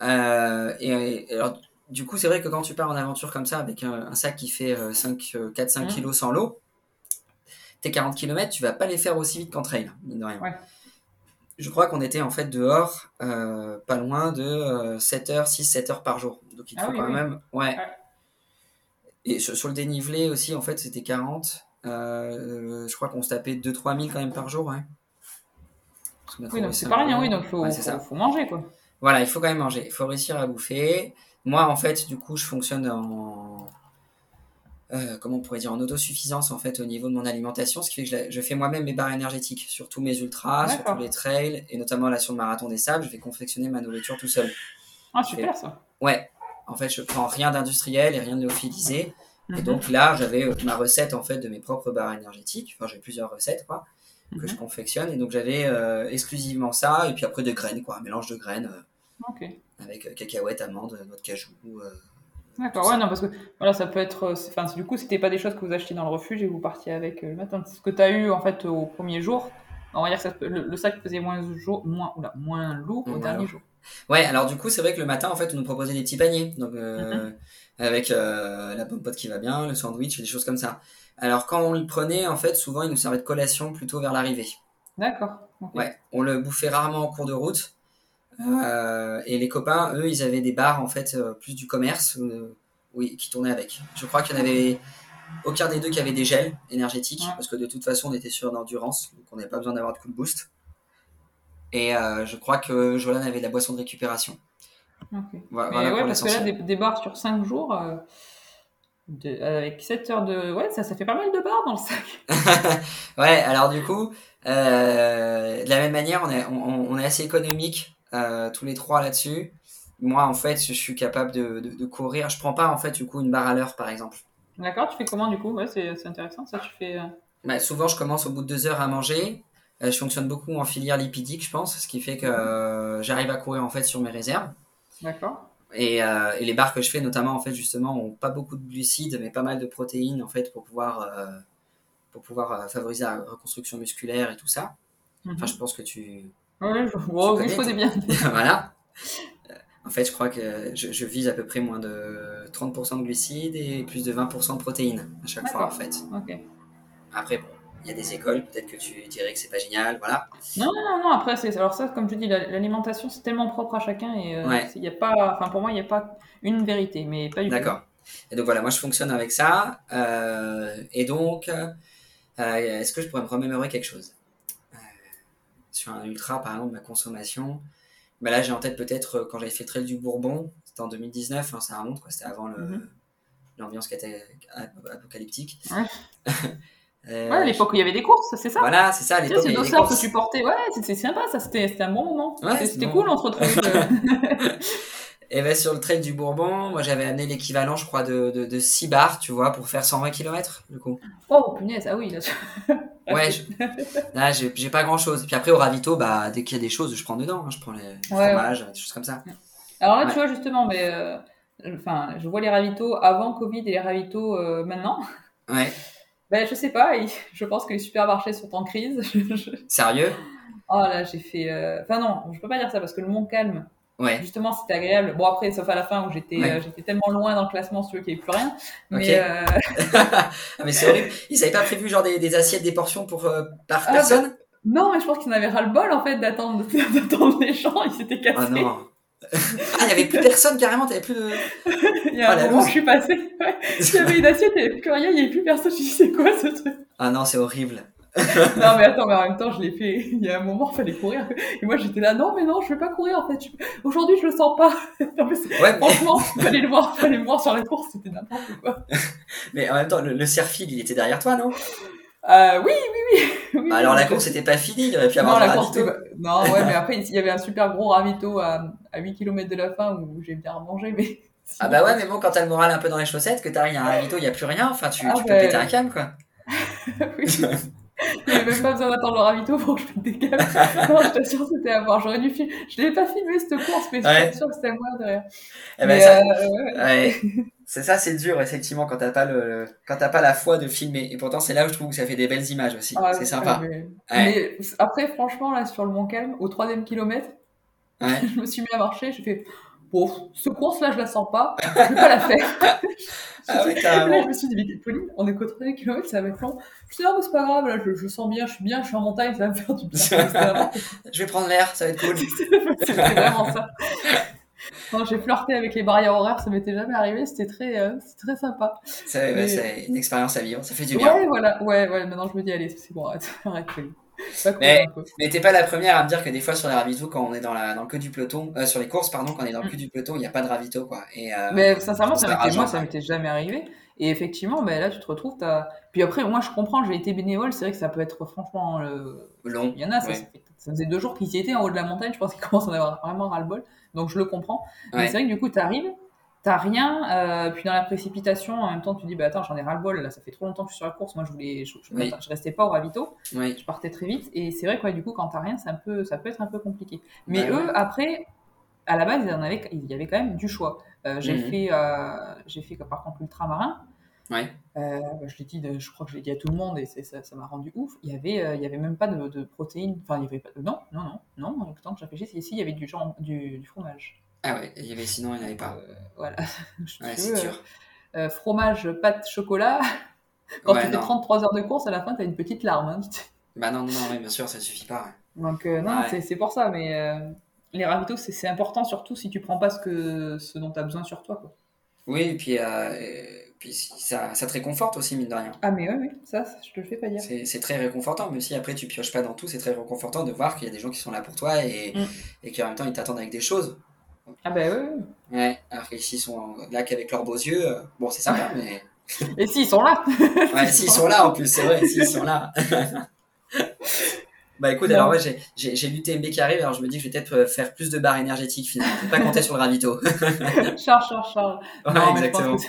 et, alors, du coup, c'est vrai que quand tu pars en aventure comme ça, avec un, sac qui fait 4-5 kg kilos sans l'eau, tes 40 km, tu vas pas les faire aussi vite qu'en trail, mine de rien. Je crois qu'on était en fait dehors, euh, pas loin de 7 euh, heures, 6-7 heures par jour. Donc il te ah faut quand même. Ouais. Et sur, le dénivelé aussi, en fait, c'était 40. Euh, je crois qu'on se tapait 2-3 000 quand même par jour. Ouais. Oui, donc c'est pas rien, oui, donc il faut, faut, manger quoi. Voilà, il faut quand même manger. Il faut réussir à bouffer. Moi, en fait, du coup, je fonctionne en. Euh, comment on pourrait dire en autosuffisance en fait au niveau de mon alimentation, ce qui fait que je, fais moi-même mes barres énergétiques sur tous mes ultras, sur tous les trails et notamment là sur le marathon des sables, je vais confectionner ma nourriture tout seul. Ah super ça. Ouais, en fait je prends rien d'industriel et rien de lyophilisé. Et mhm. donc là j'avais euh, ma recette en fait de mes propres barres énergétiques, enfin j'ai plusieurs recettes quoi que je mhm. confectionne et donc j'avais euh, exclusivement ça et puis après des graines quoi, un mélange de graines. ok avec euh, cacahuètes, amandes, noix de cajou. Euh, D'accord, ouais, non, parce que voilà, ça peut être. Euh, enfin, du coup, c'était pas des choses que vous achetiez dans le refuge et vous partiez avec le matin. Ce que tu as eu en fait au premier jour, on va dire que le, sac faisait moins, jour, moins, oula, moins lourd au dernier jour. Ouais, alors du coup, c'est vrai que le matin, en fait, on nous proposait des petits paniers. Donc, mhm. avec la pomme pote qui va bien, le sandwich, des choses comme ça. Alors, quand on le prenait, en fait, souvent, il nous servait de collation plutôt vers l'arrivée. D'accord. Ouais, on le bouffait rarement en cours de route. Euh, et les copains, eux, ils avaient des bars en fait euh, plus du commerce, euh, oui, qui tournaient avec. Je crois qu'il y en avait aucun des deux qui avait des gels énergétiques, parce que de toute façon, on était sur l'endurance, donc on n'avait pas besoin d'avoir de coup de boost. Et je crois que Jolan avait de la boisson de récupération. Voilà, ouais, parce que là, des, bars sur 5 jours, avec 7 heures de. Ouais, ça, ça fait pas mal de bars dans le sac. ouais, alors du coup, de la même manière, on est, on est assez économique euh, tous les trois là-dessus. Moi, en fait, je suis capable de, de, courir. Je prends pas, en fait, du coup, une barre à l'heure, par exemple. D'accord, tu fais comment, du coup? Ouais, C'est intéressant, ça, tu fais... Euh, bah, souvent, je commence au bout de deux heures à manger. Euh, je fonctionne beaucoup en filière lipidique, je pense, ce qui fait que j'arrive à courir, en fait, sur mes réserves. D'accord. Et, et, les barres que je fais, notamment, en fait, justement, ont pas beaucoup de glucides, mais pas mal de protéines, en fait, pour pouvoir, pour pouvoir favoriser la reconstruction musculaire et tout ça. Enfin, mhm. je pense que tu, oui, je... wow, bien. voilà. En fait, je crois que je, je vise à peu près moins de 30% de glucides et plus de 20% de protéines à chaque fois, en fait. Ok. Après, bon, il y a des écoles, peut-être que tu dirais que c'est pas génial, voilà. Non, non, non, après, c'est, alors ça, comme tu dis, la- l'alimentation, c'est tellement propre à chacun et euh, Ouais. y a pas, enfin, pour moi, il n'y a pas une vérité, mais pas du tout. D'accord. Et donc voilà, moi je fonctionne avec ça. euh, et donc, euh, est-ce que je pourrais me remémorer quelque chose? Euh, Sur un ultra, par exemple, ma consommation. Bah là, j'ai en tête peut-être euh, quand j'avais fait le trail du Bourbon, c'était en 2019, hein, ça remonte, quoi, c'était avant le- Mhm. l'ambiance apocalyptique. Ouais. Euh, Ouais, à l'époque où il y avait des courses, c'est ça? Voilà, c'est ça, l'époque. ces il y avait des dossards que courses. tu portais, ouais, c'est sympa, ça, c'était c'était un bon moment. Ouais, C'était- c'était bon. cool, on se retrouve. euh, Et ben sur le trail du Bourbon, moi j'avais amené l'équivalent, je crois, de, de, de 6 bars, tu vois, pour faire 120 km, du coup. Oh, punaise, ah oui, là. Ouais, je- là j'ai pas grand chose. Puis après au ravito, bah dès qu'il y a des choses, je prends dedans. hein. Je prends les Ouais, fromages, des choses comme ça. Alors là, Ouais. tu vois, justement, mais. euh, Enfin, je vois les ravitaux avant Covid et les ravitaux euh, maintenant. Ouais, Ben, je sais pas, il- je pense que les supermarchés sont en crise. Sérieux? Oh là, j'ai fait. euh, Enfin, non, je peux pas dire ça parce que le Mont-Calm, Ouais, justement, c'était agréable. Bon, après, sauf à la fin où j'étais Ouais. euh, j'étais tellement loin dans le classement, si tu veux, qu'il n'y avait plus rien. Mais. Ok. euh, mais c'est horrible. Ils avaient pas prévu genre des, des assiettes, des portions pour par Ah, personne? Non, mais je pense qu'ils en avaient ras-le-bol, en fait, d'attendre d'attendre les gens. Ils s'étaient cassés. Ah non. Ah, il y avait plus personne carrément, t'avais plus de. Il y a Ah, un la moment, loose. je suis passée. Il avait une assiette, il n'y avait plus rien, il n'y avait plus personne. Je me dis, c'est quoi ce truc? Ah non, c'est horrible. Non, mais attends, mais en même temps, je l'ai fait. Il y a un moment, il fallait courir. Et moi, j'étais là, non, mais non, je vais pas courir, en fait. Je- Aujourd'hui, je le sens pas. Non, mais Ouais, mais, franchement, fallait le voir, fallait le voir sur la course, c'était n'importe quoi. mais en même temps, le, le il était derrière toi, non? Euh, oui, oui, oui. oui Bah, Alors la course était pas finie, il aurait pu Non, avoir la un course, ravito. c'était pas- Non, ouais, mais après, il y avait un super gros ravito à, à 8 km de la fin où j'ai bien mangé, mais. Ah bah ouais, mais bon, quand t'as le moral un peu dans les chaussettes, que t'arrives à un ravito, il y a plus rien, enfin tu, Ah tu peux péter un câble quoi. oui. Il n'y avait même pas besoin d'attendre le ravito pour que je pète des câbles. Non, je t'assure, c'était à voir. J'aurais dû filmer. Je l'ai pas filmé cette course, mais Ouais. je suis sûre que c'était moi derrière. Eh ben, ça, euh, ouais. c'est ça, c'est dur effectivement quand t'as pas le, quand t'as pas la foi de filmer. Et pourtant c'est là où je trouve que ça fait des belles images aussi. Ah, c'est sympa. Mais, Ouais. mais après, franchement, là, sur le Mont Calme, au troisième kilomètre, Ouais. je me suis mis à marcher. J'ai fait, bon, cette course-là, je la sens pas. Je vais pas la faire. Ah ouais, là, je me suis dit, mais Pauline, on est qu'au troisième kilomètre, ça va être long. Je me suis dit, mais c'est pas grave, là, je, je sens bien, je suis bien, je suis en montagne, ça va me faire du bien. Je vais prendre l'air, ça va être cool. C'était vraiment ça. J'ai flirté avec les barrières horaires, ça m'était jamais arrivé, c'était très, euh, très sympa. C'est Mais- c'est une expérience à vivre, ça fait du bien. Ouais, voilà, ouais, ouais, maintenant je me dis, allez, c'est bon, arrête, arrête, cool, Mais-. Mais t'es pas la première à me dire que des fois sur les ravitaux, quand on est dans, la, dans le queue du peloton, euh, sur les courses, pardon, quand on est dans le queue du peloton, il n'y a pas de ravito quoi. Et, euh, Mais sincèrement, ça m'était, moi, ça m'était jamais arrivé. Et effectivement, ben là, tu te retrouves, t'as... Puis après, moi, je comprends, j'ai été bénévole, c'est vrai que ça peut être franchement... long. Il y en a, ça, Ouais. ça, faisait deux jours qu'ils y étaient en haut de la montagne, je pense qu'ils commencent à en avoir vraiment ras-le-bol. Donc je le comprends. Mais c'est vrai que du coup, t'arrives, t'as rien, euh, puis dans la précipitation, en même temps, tu dis, bah attends, j'en ai ras-le-bol, là, ça fait trop longtemps que je suis sur la course, moi, je voulais... Je, je, Oui. je restais pas au ravito. Oui. je partais très vite et c'est vrai quoi du coup quand t'as rien un peu ça peut être un peu compliqué mais Bah eux ouais. après à la base ils en avaient il y avait quand même du choix Euh, j'ai Mhm. fait euh, j'ai fait par contre l'ultramarin Ouais. euh, je l'ai dit de- je crois que je l'ai dit à tout le monde et ça ça m'a rendu ouf il y avait euh, il y avait même pas de, de protéines enfin il y avait pas non non non non le temps que je réfléchisse ici il y avait du genre du, du fromage Ah ouais, il y avait sinon il n'y en avait pas. Euh, voilà Je Ouais, c'est veux, dur. euh, euh, fromage pâte chocolat quand Ouais, tu fais non. 33 heures de course à la fin t'as une petite larme hein. Bah non, non, non, bien sûr, ça suffit pas. Donc euh, non, Ouais. c'est- pour ça, mais euh, les ravitaux, c'est important, surtout si tu prends pas ce, que, ce dont tu as besoin sur toi. Quoi. Oui, et puis, euh, puis ça, ça te réconforte aussi, mine de rien. Ah mais oui, oui, ça, ça, je te le fais pas dire. C'est très réconfortant, même si après tu pioches pas dans tout, c'est très réconfortant de voir qu'il y a des gens qui sont là pour toi et, Mm. et qu'en même temps ils t'attendent avec des choses. Ah bah oui, oui. Ouais, alors qu'ici ils sont là qu'avec leurs beaux yeux, euh, bon c'est sympa, mais. Et si, ils sont là? Ouais, s'ils sont là en plus, c'est vrai, s'ils sont là. Bah écoute, alors ouais, j'ai- l'UTMB qui arrive, alors je me dis que je vais peut-être euh, faire plus de barres énergétiques finalement. Je pas compter sur le ravito. Charge, charge, charge. Ouais, Non, exactement. que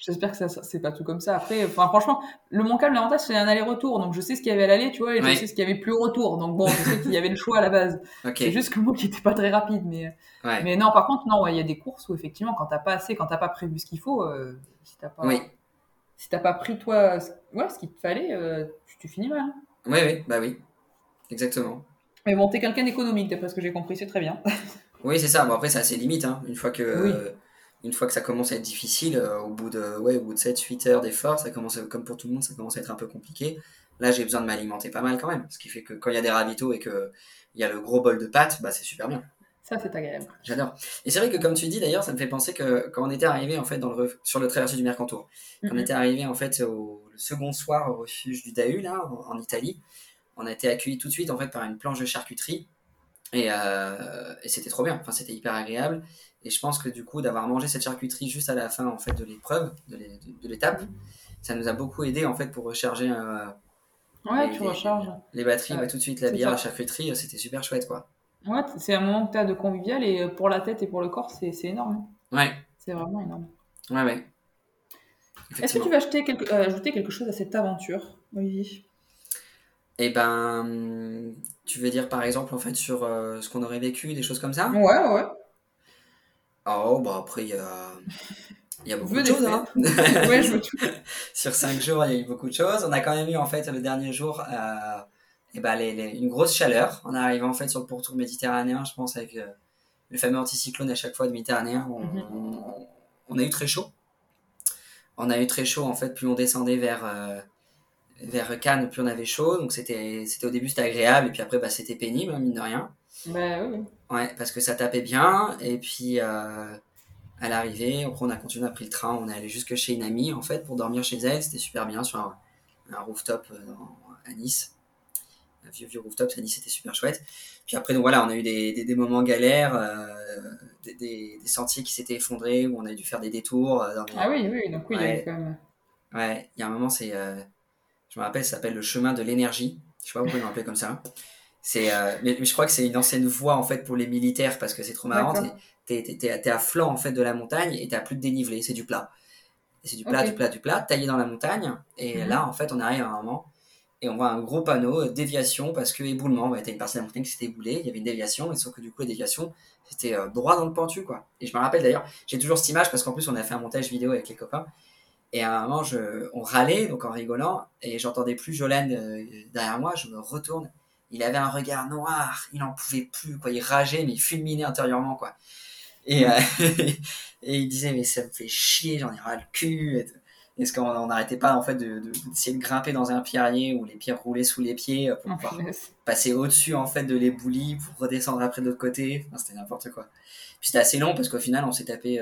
J'espère que ça- c'est pas tout comme ça. Après, enfin, franchement, le Calme, l'avantage, c'est un aller-retour. Donc, je sais ce qu'il y avait à l'aller, tu vois, et Ouais. je sais ce qu'il y avait plus au retour. Donc, bon, je sais qu'il y avait le choix à la base. C'est juste que moi qui était pas très rapide. Mais, ouais. mais non, par contre, non, ouais, il y a des courses où, effectivement, quand t'as pas assez, quand t'as pas prévu ce qu'il faut, euh, si t'as pas, Oui, si t'as pas pris, toi, ce- ouais, ce qu'il te fallait, euh, tu, tu finis mal. hein. oui, oui, bah oui. Exactement. Mais bon, t'es quelqu'un d'économique, d'après ce que j'ai compris, c'est très bien. Oui, c'est ça. Bon, après, c'est assez limite. Hein. Une, fois que, une fois que ça commence à être difficile, euh, au, bout de, ouais, au bout de 7-8 heures d'effort, ça commence, comme pour tout le monde, ça commence à être un peu compliqué. Là, j'ai besoin de m'alimenter pas mal quand même. Ce qui fait que quand il y a des ravitaux et qu'il y a le gros bol de pâtes, bah, c'est super bien. Ça, c'est agréable. J'adore. Et c'est vrai que, comme tu dis d'ailleurs, ça me fait penser que quand on était arrivé en fait dans le, sur le traversé du Mercantour, quand on était arrivé en fait au le second soir au refuge du Dahu, là, en, Italie, on a été accueillis tout de suite en fait par une planche de charcuterie. Et, euh, et c'était trop bien. Enfin, c'était hyper agréable. Et je pense que du coup, d'avoir mangé cette charcuterie juste à la fin en fait de l'épreuve, de l'étape, ça nous a beaucoup aidé en fait pour recharger. Euh, ouais, les, tu recharges. Les batteries, tout de suite, la bière, la charcuterie, c'était super chouette quoi. Ouais, c'est un moment que tu as de convivial et euh, pour la tête et pour le corps, c'est énorme. Ouais. C'est vraiment énorme. Ouais, ouais. Est-ce que tu vas acheter quelque, euh, ajouter quelque chose à cette aventure, Olivier? Eh ben, tu veux dire par exemple en fait sur euh, ce qu'on aurait vécu, des choses comme ça? Ouais, ouais. Oh, bah après, il y a, il y a beaucoup de choses. Hein. ouais, je veux tout. sur cinq jours, il y a eu beaucoup de choses. On a quand même eu en fait le dernier jour et bah, les, une grosse chaleur. On arrive en fait sur le pourtour méditerranéen, je pense, avec euh, le fameux anticyclone à chaque fois de méditerranéen. Mhm. On, a eu très chaud. On a eu très chaud en fait, plus on descendait vers, euh, vers Cannes, plus on avait chaud. Donc c'était au début c'était agréable et puis après bah, c'était pénible, hein, mine de rien. Bah, oui. Ouais, parce que ça tapait bien. Et puis euh, à l'arrivée, après on a continué, on a pris le train, on est allé jusque chez une amie en fait pour dormir chez elle. C'était super bien sur un, un rooftop à Nice un vieux vieux rooftop, ça dit c'était super chouette. Puis après, donc voilà, on a eu des, des, moments galères, euh, des, des, sentiers qui s'étaient effondrés, où on a dû faire des détours. Euh, ah oui, oui, donc oui, il y a quand même. Ouais, il y a un moment, c'est. Euh, je me rappelle, ça s'appelle le chemin de l'énergie. Je sais pas pourquoi ils l'ont comme ça. C'est, mais, je crois que c'est une ancienne voie en fait pour les militaires parce que c'est trop marrant. T'es, es, à flanc en fait de la montagne et t'as plus de dénivelé, c'est du plat. c'est du plat, du plat, du plat, taillé dans la montagne. Et mhm. là, en fait, on arrive à un moment et on voit un gros panneau euh, déviation parce que éboulement, bah, une partie de la montagne qui s'était éboulée, il y avait une déviation, et sauf que du coup la déviation c'était euh, droit dans le pentu quoi. Et je me rappelle d'ailleurs, j'ai toujours cette image parce qu'en plus on a fait un montage vidéo avec les copains, et à un moment je, on râlait donc en rigolant, et j'entendais plus Jolène euh, derrière moi, je me retourne, il avait un regard noir, il en pouvait plus quoi, il rageait mais il fulminait intérieurement quoi. Et, et il disait mais ça me fait chier, j'en ai ras le cul. Et est-ce qu'on n'arrêtait pas en fait d'essayer de, grimper dans un pierrier où les pierres roulaient sous les pieds euh, pour oh, pouvoir passer au-dessus en fait de l'éboulis pour redescendre après de l'autre côté? C'était n'importe quoi. Puis c'était assez long parce qu'au final on s'est tapé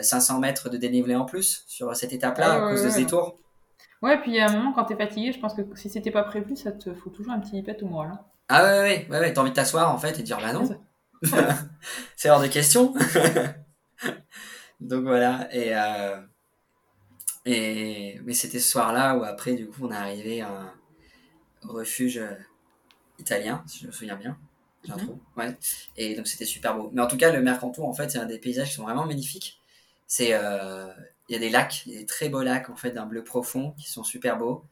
500 euh, mètres de dénivelé en plus sur cette étape-là ah à cause de ces tours ouais puis il y a un moment quand t'es fatigué je pense que si c'était pas prévu ça te faut toujours un petit pet au moral hein. ah ouais ouais ouais, ouais t'as envie de t'asseoir en fait et de dire bah non c'est hors de question donc voilà et euh, et, mais c'était ce soir-là où après, du coup, on est arrivé à un refuge euh, italien, si je me souviens bien. J'ai un mhm. Ouais. Et donc c'était super beau. Mais en tout cas, le Mercantour, en fait, c'est un des paysages qui sont vraiment magnifiques. C'est, euh, il y a des lacs, il y a des très beaux lacs, en fait, d'un bleu profond, qui sont super beaux.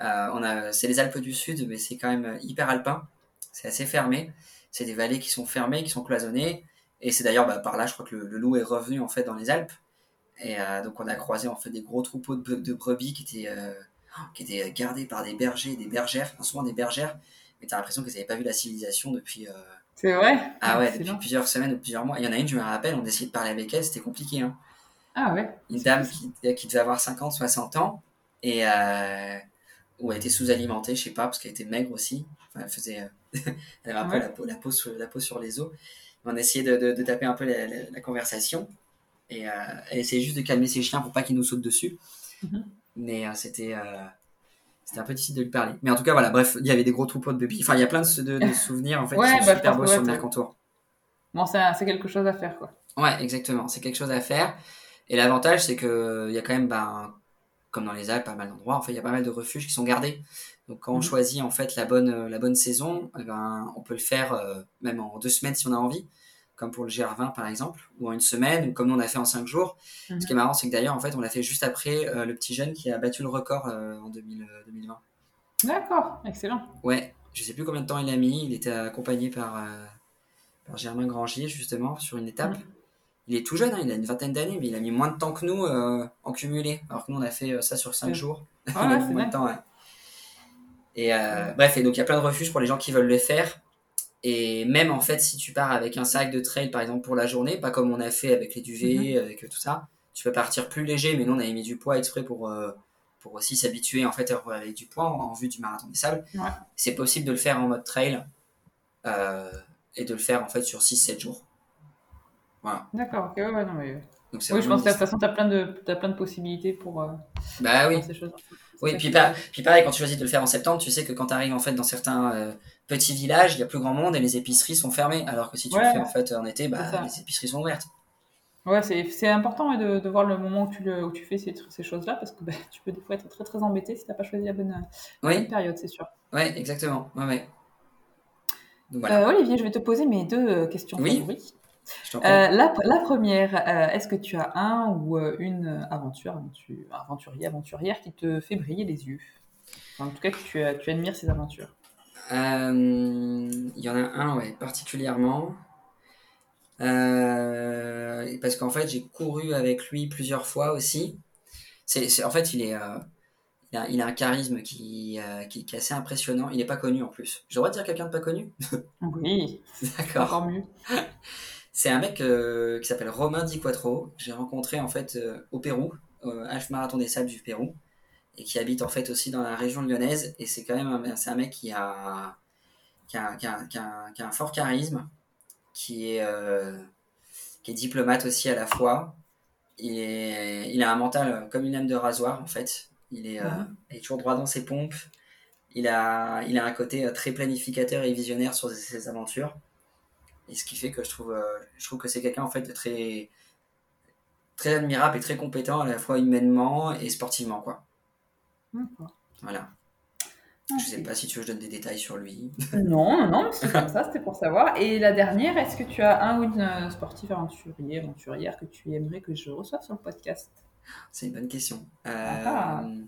Euh, on a, c'est les Alpes du Sud, mais c'est quand même hyper alpin. C'est assez fermé. C'est des vallées qui sont fermées, qui sont cloisonnées. Et c'est d'ailleurs bah, par là, je crois que le, le, loup est revenu en fait dans les Alpes. Et euh, donc on a croisé en fait des gros troupeaux de, brebis qui étaient, euh, qui étaient gardés par des bergers des bergères, souvent des bergères, mais tu as l'impression qu'ils n'avaient pas vu la civilisation depuis... Euh, c'est vrai Ah ouais, depuis plusieurs semaines ou plusieurs mois. Il y en a une, je me rappelle, on essayait de parler avec elle, c'était compliqué. Hein. Ah ouais Une dame qui, qui, devait avoir 50, 60 ans, et où elle était sous-alimentée, je sais pas, parce qu'elle était maigre aussi. Enfin, elle faisait... elle avait un peu la peau, la, peau sur, la peau sur les os. On essayait de, de, taper un peu la conversation et euh, elle essayait juste de calmer ses chiens pour pas qu'ils nous sautent dessus. Mhm. Mais euh, c'était euh, c'était un peu difficile de lui parler. Mais en tout cas, voilà, bref, il y avait des gros troupeaux de bébés. Enfin, il y a plein de, de, souvenirs en fait qui sont bah, super beaux sur le Mercantour. Bon, c'est quelque chose à faire, quoi. Ouais, exactement. C'est quelque chose à faire. Et l'avantage, c'est qu'il y a quand même, ben, comme dans les Alpes, pas mal d'endroits, en fait, il y a pas mal de refuges qui sont gardés. Donc, quand on mhm. choisit en fait la bonne, la bonne saison, eh ben, on peut le faire même en deux semaines si on a envie comme pour le GR20 par exemple, ou en une semaine, ou comme nous on a fait en cinq jours. Ce qui est mhm. marrant, c'est que d'ailleurs, en fait, on l'a fait juste après euh, le petit jeune qui a battu le record euh, en 2020. Euh, D'accord, excellent. Ouais, je sais plus combien de temps il a mis. Il était accompagné par, par Germain Grangier, justement, sur une étape. Mhm. Il est tout jeune, hein, il a une vingtaine d'années, mais il a mis moins de temps que nous en cumulé. Alors que nous, on a fait ça sur cinq jours. Ah ouais, moins de temps, Et bref, et donc il y a plein de refuges pour les gens qui veulent le faire. Et même en fait, si tu pars avec un sac de trail, par exemple, pour la journée, pas comme on a fait avec les duvets, avec tout ça, tu peux partir plus léger, mais nous, on avait mis du poids exprès pour, euh, pour aussi s'habituer en fait à avec du poids en, vue du marathon des sables. C'est possible de le faire en mode trail euh, et de le faire en fait sur 6-7 jours. Voilà. D'accord, ok, ouais, non, mais... oui, je pense que de toute façon, tu as, plein de, as plein de possibilités pour, euh, bah, oui. ces choses. Oui, puis, puis pareil, quand tu choisis de le faire en septembre, tu sais que quand tu arrives en fait dans certains petits villages, il y a plus grand monde et les épiceries sont fermées. Alors que si tu le fais en fait en été, bah, les épiceries sont ouvertes. Ouais, c'est important de, de, voir le moment où tu, le, où tu fais ces, ces choses-là parce que bah, tu peux des fois être très très embêté si tu n'as pas choisi la bonne, période, c'est sûr. Oui, exactement. Ouais, ouais. Euh, Olivier, je vais te poser mes deux euh, questions oui. Euh, la, la, première, est-ce que tu as un ou une aventure, aventurier, aventurière qui te fait briller les yeux? En tout cas, que tu, tu admires ces aventures Il y en a un, ouais, particulièrement. Euh, parce qu'en fait, j'ai couru avec lui plusieurs fois aussi. C'est, en fait, il est, euh, il, a, un charisme qui, euh, qui, est assez impressionnant. Il n'est pas connu en plus. J'ai le droit de dire quelqu'un de pas connu? Oui. D'accord. Encore mieux. C'est un mec qui s'appelle Romain Di Quattro. J'ai rencontré en fait au Pérou, au H Marathon des Sables du Pérou, et qui habite en fait aussi dans la région lyonnaise. Et c'est quand même un, mec qui a, qui a, qui a, qui a un fort charisme qui est, euh, qui est diplomate aussi à la fois. Il, il a un mental comme une lame de rasoir, en fait. Il est, euh, est toujours droit dans ses pompes. Il a, il a un côté euh, très planificateur et visionnaire sur ses aventures. Et ce qui fait que je trouve, je trouve que c'est quelqu'un en fait de très, très admirable et très compétent à la fois humainement et sportivement. Quoi. Voilà. Je ne sais pas si tu veux que je donne des détails sur lui. Non, non, non, c'est comme ça, c'était pour savoir. Et la dernière, est-ce que tu as un ou une euh, sportive aventurier, aventurière que tu aimerais que je reçoive sur le podcast? C'est une bonne question. Ah. Euh,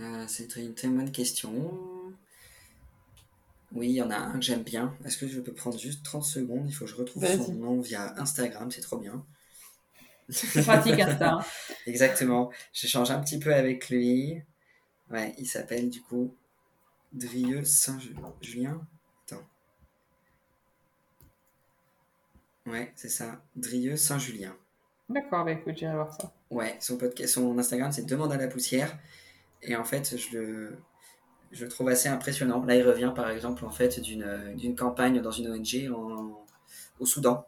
euh, c'est une très bonne question. Oui, il y en a un que j'aime bien. Est-ce que je peux prendre juste 30 secondes? Il faut que je retrouve son nom via Instagram, c'est trop bien. C'est pratique Insta. Hein. Exactement. J'échange un petit peu avec lui. Ouais, il s'appelle du coup Drieux Saint-Julien. Attends. Ouais, c'est ça. Drieux Saint-Julien. D'accord, bah écoute, j'irai voir ça. Ouais, son, podcast, son Instagram, c'est Demande à la poussière. Et en fait, je le, je le trouve assez impressionnant. Là, il revient par exemple en fait d'une campagne dans une ONG en, au Soudan.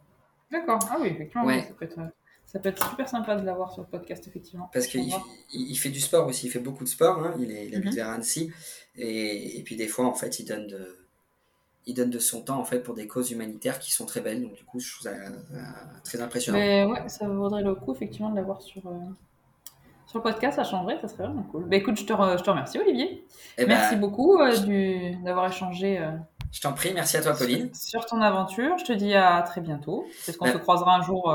D'accord, ah oui, effectivement, ça peut être ça peut être super sympa de l'avoir sur le podcast, effectivement. Parce qu'il il fait du sport aussi, il fait beaucoup de sport, hein. il, est, il habite mhm. vers Annecy, et, et, puis des fois, en fait, il donne, de, il donne de son temps en fait, pour des causes humanitaires qui sont très belles, donc du coup, je trouve ça euh, très impressionnant. Mais ouais, ça vaudrait le coup, effectivement, de l'avoir sur, euh, sur le podcast, ça changerait, ça serait vraiment cool. Bah, écoute, je te, je te remercie, Olivier. Eh merci ben, beaucoup euh, d'avoir échangé. je t'en prie, merci à toi, Pauline. Sur ton aventure, je te dis à très bientôt. Peut-être qu'on se croisera un jour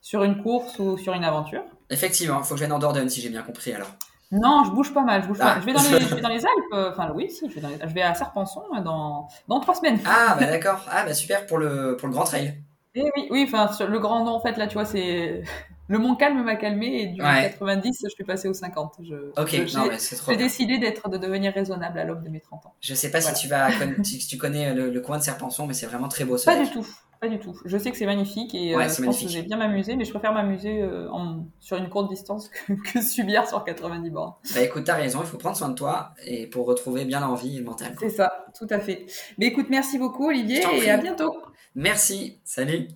sur une course ou sur une aventure. Effectivement, il faut que je vienne en Dordogne si j'ai bien compris alors. Non, je bouge pas mal. Je, bouge pas. Je, vais, dans les, je vais dans les Alpes. Euh, enfin, oui, si, je vais, je vais à Serpenson euh, dans, dans trois semaines. Ah, bah d'accord. Ah, bah super pour le, pour le Grand Trail. Et eh oui, oui, enfin, le grand nom, en fait, là, tu vois, c'est. Le Mont Calme m'a calmé et du 90, je suis passé au 50. Je, ok, non, mais c'est trop J'ai décidé d'être, de devenir raisonnable à l'aube de mes 30 ans. Je sais pas si, tu vas, si tu connais le, le coin de Serpenson, mais c'est vraiment très beau. Pas du tout. Pas du tout. Je sais que c'est magnifique et euh, je pense que j'ai bien m'amuser, mais je préfère m'amuser euh, sur une courte distance que, subir sur 90 bornes. Bah écoute, t'as raison, il faut prendre soin de toi et pour retrouver bien l'envie et le mental. C'est ça, tout à fait. Mais écoute, merci beaucoup Olivier et à bientôt. Merci, salut.